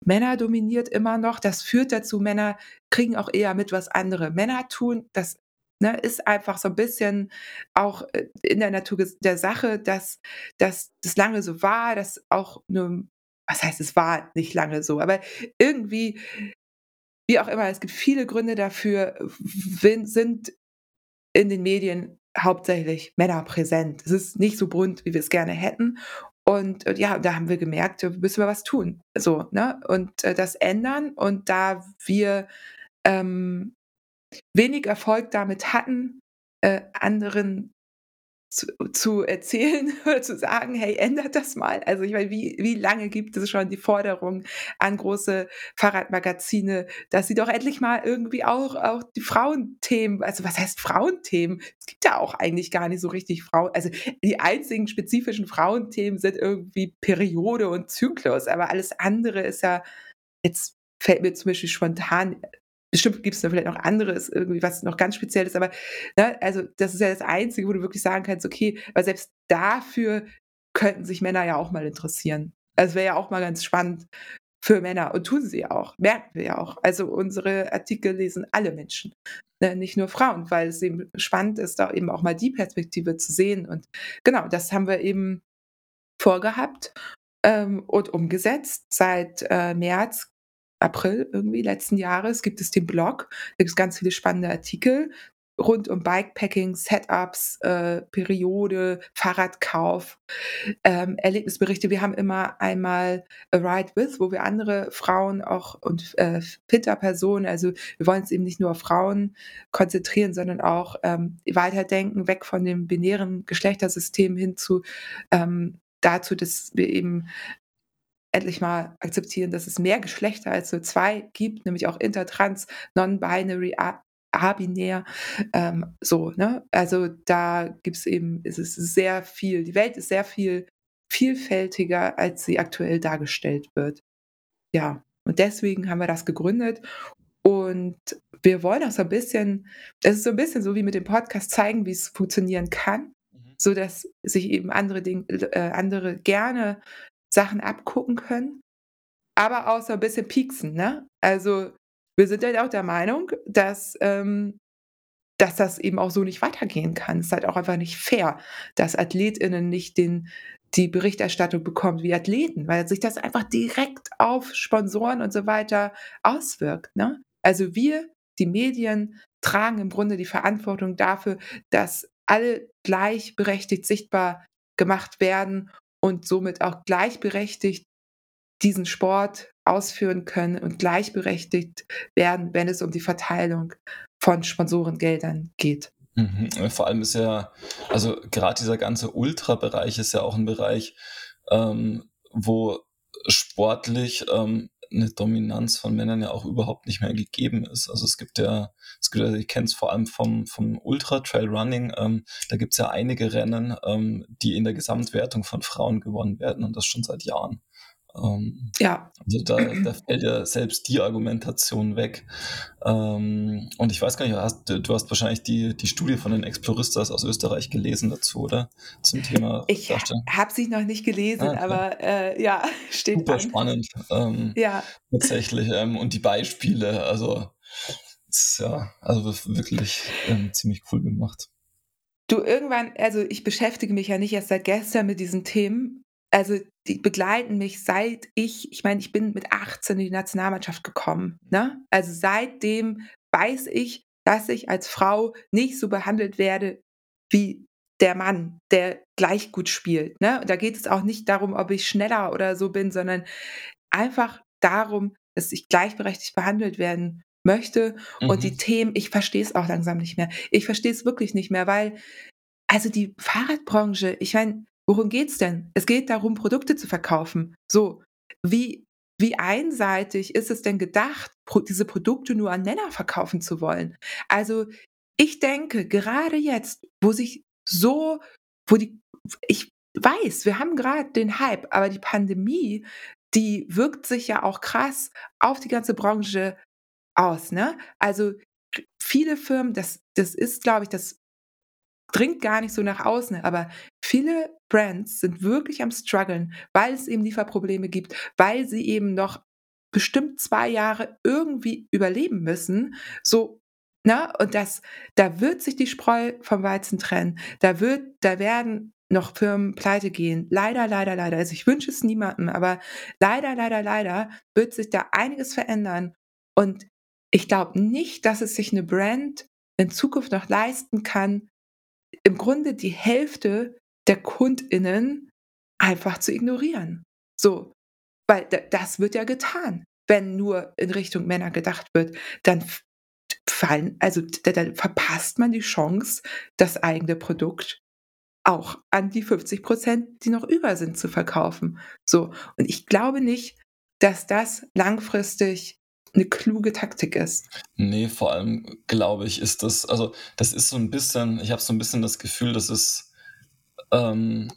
Männer dominiert immer noch. Das führt dazu, Männer kriegen auch eher mit, was andere Männer tun. Das ne, ist einfach so ein bisschen auch äh, in der Natur der Sache, dass, dass das lange so war, dass auch eine, was heißt, es war nicht lange so, aber irgendwie, wie auch immer, es gibt viele Gründe dafür, sind in den Medien hauptsächlich Männer präsent. Es ist nicht so bunt, wie wir es gerne hätten. Und, und ja, da haben wir gemerkt, wir müssen wir was tun. So, ne? Und äh, das ändern. Und da wir ähm, wenig Erfolg damit hatten, äh, anderen zu, zu, erzählen oder zu sagen, hey, ändert das mal. Also ich meine, wie, wie lange gibt es schon die Forderung an große Fahrradmagazine, dass sie doch endlich mal irgendwie auch, auch die Frauenthemen, also was heißt Frauenthemen? Es gibt ja auch eigentlich gar nicht so richtig Frauen, also die einzigen spezifischen Frauenthemen sind irgendwie Periode und Zyklus, aber alles andere ist ja, jetzt fällt mir zum Beispiel spontan Bestimmt gibt es da vielleicht noch anderes, irgendwie was noch ganz speziell ist, aber ne, also das ist ja das Einzige, wo du wirklich sagen kannst, okay, weil selbst dafür könnten sich Männer ja auch mal interessieren. Also wäre ja auch mal ganz spannend für Männer und tun sie ja auch, merken wir ja auch. Also unsere Artikel lesen alle Menschen, ne, nicht nur Frauen, weil es eben spannend ist, da eben auch mal die Perspektive zu sehen. Und genau, das haben wir eben vorgehabt ähm, und umgesetzt. Seit äh, März April irgendwie letzten Jahres gibt es den Blog. Da gibt es ganz viele spannende Artikel rund um Bikepacking, Setups, äh, Periode, Fahrradkauf, ähm, Erlebnisberichte. Wir haben immer einmal A Ride With, wo wir andere Frauen auch und äh, Finter-Personen, also wir wollen uns eben nicht nur auf Frauen konzentrieren, sondern auch ähm, weiterdenken, weg von dem binären Geschlechtersystem hin zu ähm, dazu, dass wir eben endlich mal akzeptieren, dass es mehr Geschlechter als nur zwei gibt, nämlich auch intertrans, non-binary, abinär, ähm, so, ne? Also da gibt es eben, ist es sehr viel, die Welt ist sehr viel vielfältiger, als sie aktuell dargestellt wird. Ja, und deswegen haben wir das gegründet und wir wollen auch so ein bisschen, es ist so ein bisschen so wie mit dem Podcast zeigen, wie es funktionieren kann, mhm. so dass sich eben andere Dinge, äh, andere gerne Sachen abgucken können, aber auch so ein bisschen pieksen, ne? Also, wir sind halt auch der Meinung, dass, ähm, dass das eben auch so nicht weitergehen kann. Es ist halt auch einfach nicht fair, dass AthletInnen nicht den die Berichterstattung bekommen wie Athleten, weil sich das einfach direkt auf Sponsoren und so weiter auswirkt, ne? Also, wir, die Medien, tragen im Grunde die Verantwortung dafür, dass alle gleichberechtigt sichtbar gemacht werden und somit auch gleichberechtigt diesen Sport ausführen können und gleichberechtigt werden, wenn es um die Verteilung von Sponsorengeldern geht. Mhm. Vor allem ist ja, also gerade dieser ganze Ultra-Bereich ist ja auch ein Bereich, ähm, wo sportlich ähm, eine Dominanz von Männern ja auch überhaupt nicht mehr gegeben ist. Also es gibt ja, es gibt ja ich kenne es vor allem vom, vom Ultra-Trail-Running, ähm, da gibt es ja einige Rennen, ähm, die in der Gesamtwertung von Frauen gewonnen werden und das schon seit Jahren. Ähm, ja. Also da, da, fällt ja selbst die Argumentation weg. Ähm, und ich weiß gar nicht, hast, du hast wahrscheinlich die, die Studie von den Exploristas aus Österreich gelesen dazu, oder? Zum Thema Ich habe sie noch nicht gelesen, ah, aber äh, ja, steht Super an. spannend. Ähm, ja. Tatsächlich. Ähm, und die Beispiele, also ja, also wirklich ähm, ziemlich cool gemacht. Du irgendwann, also ich beschäftige mich ja nicht erst seit gestern mit diesen Themen, also die begleiten mich seit ich, ich meine, ich bin mit 18 in die Nationalmannschaft gekommen. Ne? Also seitdem weiß ich, dass ich als Frau nicht so behandelt werde wie der Mann, der gleich gut spielt. Ne? Und da geht es auch nicht darum, ob ich schneller oder so bin, sondern einfach darum, dass ich gleichberechtigt behandelt werden möchte. Mhm. Und die mhm. Themen, ich verstehe es auch langsam nicht mehr. Ich verstehe es wirklich nicht mehr, weil, also die Fahrradbranche, ich meine, Worum geht's denn? Es geht darum, Produkte zu verkaufen. So, wie, wie einseitig ist es denn gedacht, diese Produkte nur an Männer verkaufen zu wollen? Also, ich denke, gerade jetzt, wo sich so, wo die, ich weiß, wir haben gerade den Hype, aber die Pandemie, die wirkt sich ja auch krass auf die ganze Branche aus, ne? Also viele Firmen, das, das ist, glaube ich, das dringt gar nicht so nach außen, aber viele Brands sind wirklich am struggeln, weil es eben Lieferprobleme gibt, weil sie eben noch bestimmt zwei Jahre irgendwie überleben müssen. So, ne? und das, da wird sich die Spreu vom Weizen trennen. Da wird, da werden noch Firmen pleite gehen. Leider, leider, leider. Also ich wünsche es niemandem, aber leider, leider, leider wird sich da einiges verändern. Und ich glaube nicht, dass es sich eine Brand in Zukunft noch leisten kann, im Grunde die Hälfte der KundInnen einfach zu ignorieren. So, weil das wird ja getan. Wenn nur in Richtung Männer gedacht wird, dann fallen, also dann verpasst man die Chance, das eigene Produkt auch an die 50 Prozent, die noch über sind, zu verkaufen. So. Und ich glaube nicht, dass das langfristig eine kluge Taktik ist. Nee, vor allem glaube ich, ist das, also das ist so ein bisschen, ich habe so ein bisschen das Gefühl, dass es ähm,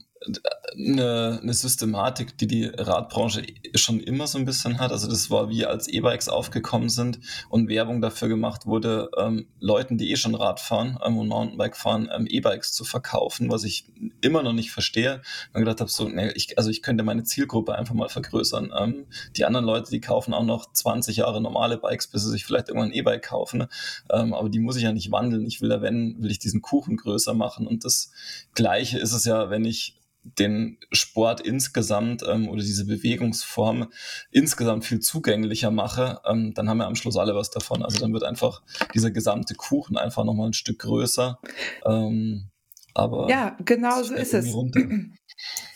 eine, eine Systematik, die die Radbranche schon immer so ein bisschen hat. Also das war wie als E-Bikes aufgekommen sind und Werbung dafür gemacht wurde, ähm, Leuten, die eh schon Rad fahren ähm, und Mountainbike fahren, ähm, E-Bikes zu verkaufen, was ich immer noch nicht verstehe. Und gedacht habe, so, nee, ich, also ich könnte meine Zielgruppe einfach mal vergrößern. Ähm, die anderen Leute, die kaufen auch noch 20 Jahre normale Bikes, bis sie sich vielleicht irgendwann ein E-Bike kaufen. Ähm, aber die muss ich ja nicht wandeln. Ich will ja, wenn, will ich diesen Kuchen größer machen. Und das Gleiche ist es ja, wenn ich den Sport insgesamt ähm, oder diese Bewegungsform insgesamt viel zugänglicher mache, ähm, dann haben wir am Schluss alle was davon. Also dann wird einfach dieser gesamte Kuchen einfach nochmal ein Stück größer. Ähm, aber ja, genau so ist es. Runter.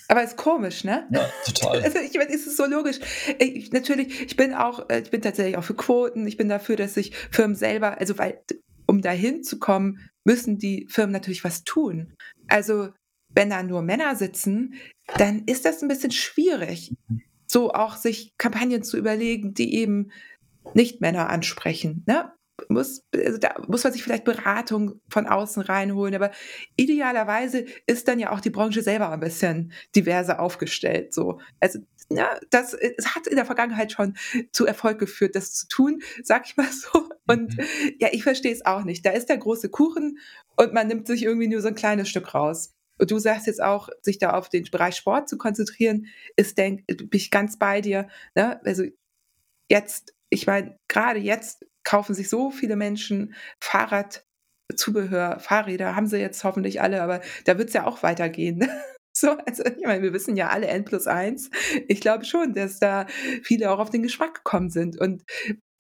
Aber ist komisch, ne? Ja, total. Also ich meine, ist es so logisch. Ich, natürlich, ich bin auch, äh, ich bin tatsächlich auch für Quoten. Ich bin dafür, dass sich Firmen selber, also weil, um dahin zu kommen, müssen die Firmen natürlich was tun. Also wenn da nur Männer sitzen, dann ist das ein bisschen schwierig, so auch sich Kampagnen zu überlegen, die eben nicht Männer ansprechen. Ne? Muss, also da muss man sich vielleicht Beratung von außen reinholen, aber idealerweise ist dann ja auch die Branche selber ein bisschen diverser aufgestellt. So. Also ja, das es hat in der Vergangenheit schon zu Erfolg geführt, das zu tun, sag ich mal so. Und mhm. ja, ich verstehe es auch nicht. Da ist der große Kuchen und man nimmt sich irgendwie nur so ein kleines Stück raus. Und du sagst jetzt auch, sich da auf den Bereich Sport zu konzentrieren, ist, denk, bin ich ganz bei dir. Ne? Also jetzt, ich meine, gerade jetzt kaufen sich so viele Menschen Fahrradzubehör, Fahrräder, haben sie jetzt hoffentlich alle, aber da wird es ja auch weitergehen. So, also ich meine, wir wissen ja alle N plus eins. Ich glaube schon, dass da viele auch auf den Geschmack gekommen sind. Und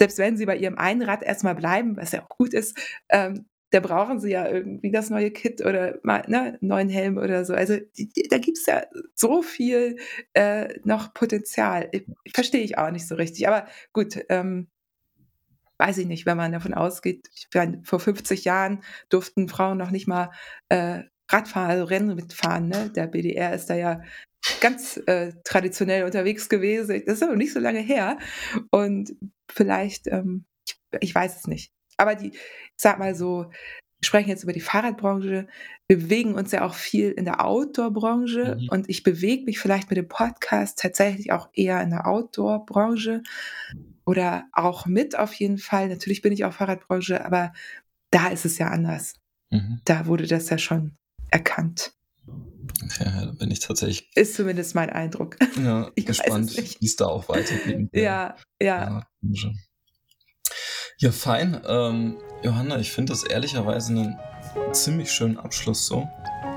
selbst wenn sie bei ihrem einen Rad erstmal bleiben, was ja auch gut ist, ähm, da brauchen sie ja irgendwie das neue Kit oder mal ne, neuen Helm oder so. Also da gibt es ja so viel äh, noch Potenzial. Verstehe ich auch nicht so richtig. Aber gut, ähm, weiß ich nicht, wenn man davon ausgeht, meine, vor 50 Jahren durften Frauen noch nicht mal äh, Radfahren, also Rennen mitfahren. Ne? Der BDR ist da ja ganz äh, traditionell unterwegs gewesen. Das ist aber nicht so lange her. Und vielleicht, ähm, ich, ich, weiß es nicht. Aber die, ich sag mal so, wir sprechen jetzt über die Fahrradbranche. Wir bewegen uns ja auch viel in der Outdoor-Branche mhm. und ich bewege mich vielleicht mit dem Podcast tatsächlich auch eher in der Outdoor-Branche oder auch mit auf jeden Fall. Natürlich bin ich auch Fahrradbranche, aber da ist es ja anders. Mhm. Da wurde das ja schon erkannt. Ja, da bin ich tatsächlich. Ist zumindest mein Eindruck. Ja, ich gespannt, wie es da auch weitergeht. Ja, ja. Ja, fein. Ähm, Johanna, ich finde das ehrlicherweise einen ziemlich schönen Abschluss so.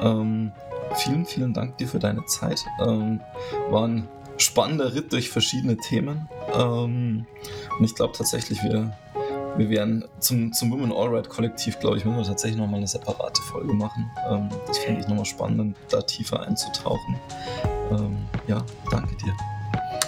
Ähm, vielen, vielen Dank dir für deine Zeit. Ähm, war ein spannender Ritt durch verschiedene Themen. Ähm, und ich glaube tatsächlich, wir wir werden zum, zum Women Allright Kollektiv, glaube ich, müssen wir tatsächlich nochmal eine separate Folge machen. Ähm, das finde ich nochmal spannend, da tiefer einzutauchen. Ähm, ja, danke dir.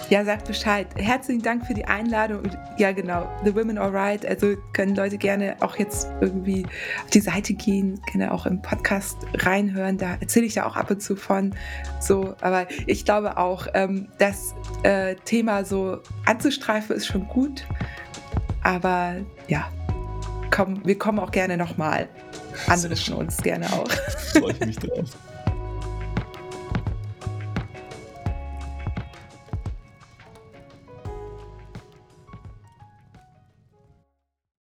Ja, sag Bescheid. Herzlichen Dank für die Einladung. Und ja, genau, The Women Alright. Also können Leute gerne auch jetzt irgendwie auf die Seite gehen, gerne auch im Podcast reinhören. Da erzähle ich ja auch ab und zu von. So, aber ich glaube auch, ähm, das äh, Thema so anzustreifen ist schon gut. Aber ja, komm, wir kommen auch gerne nochmal. Andere von uns gerne auch. Freue ich mich drauf.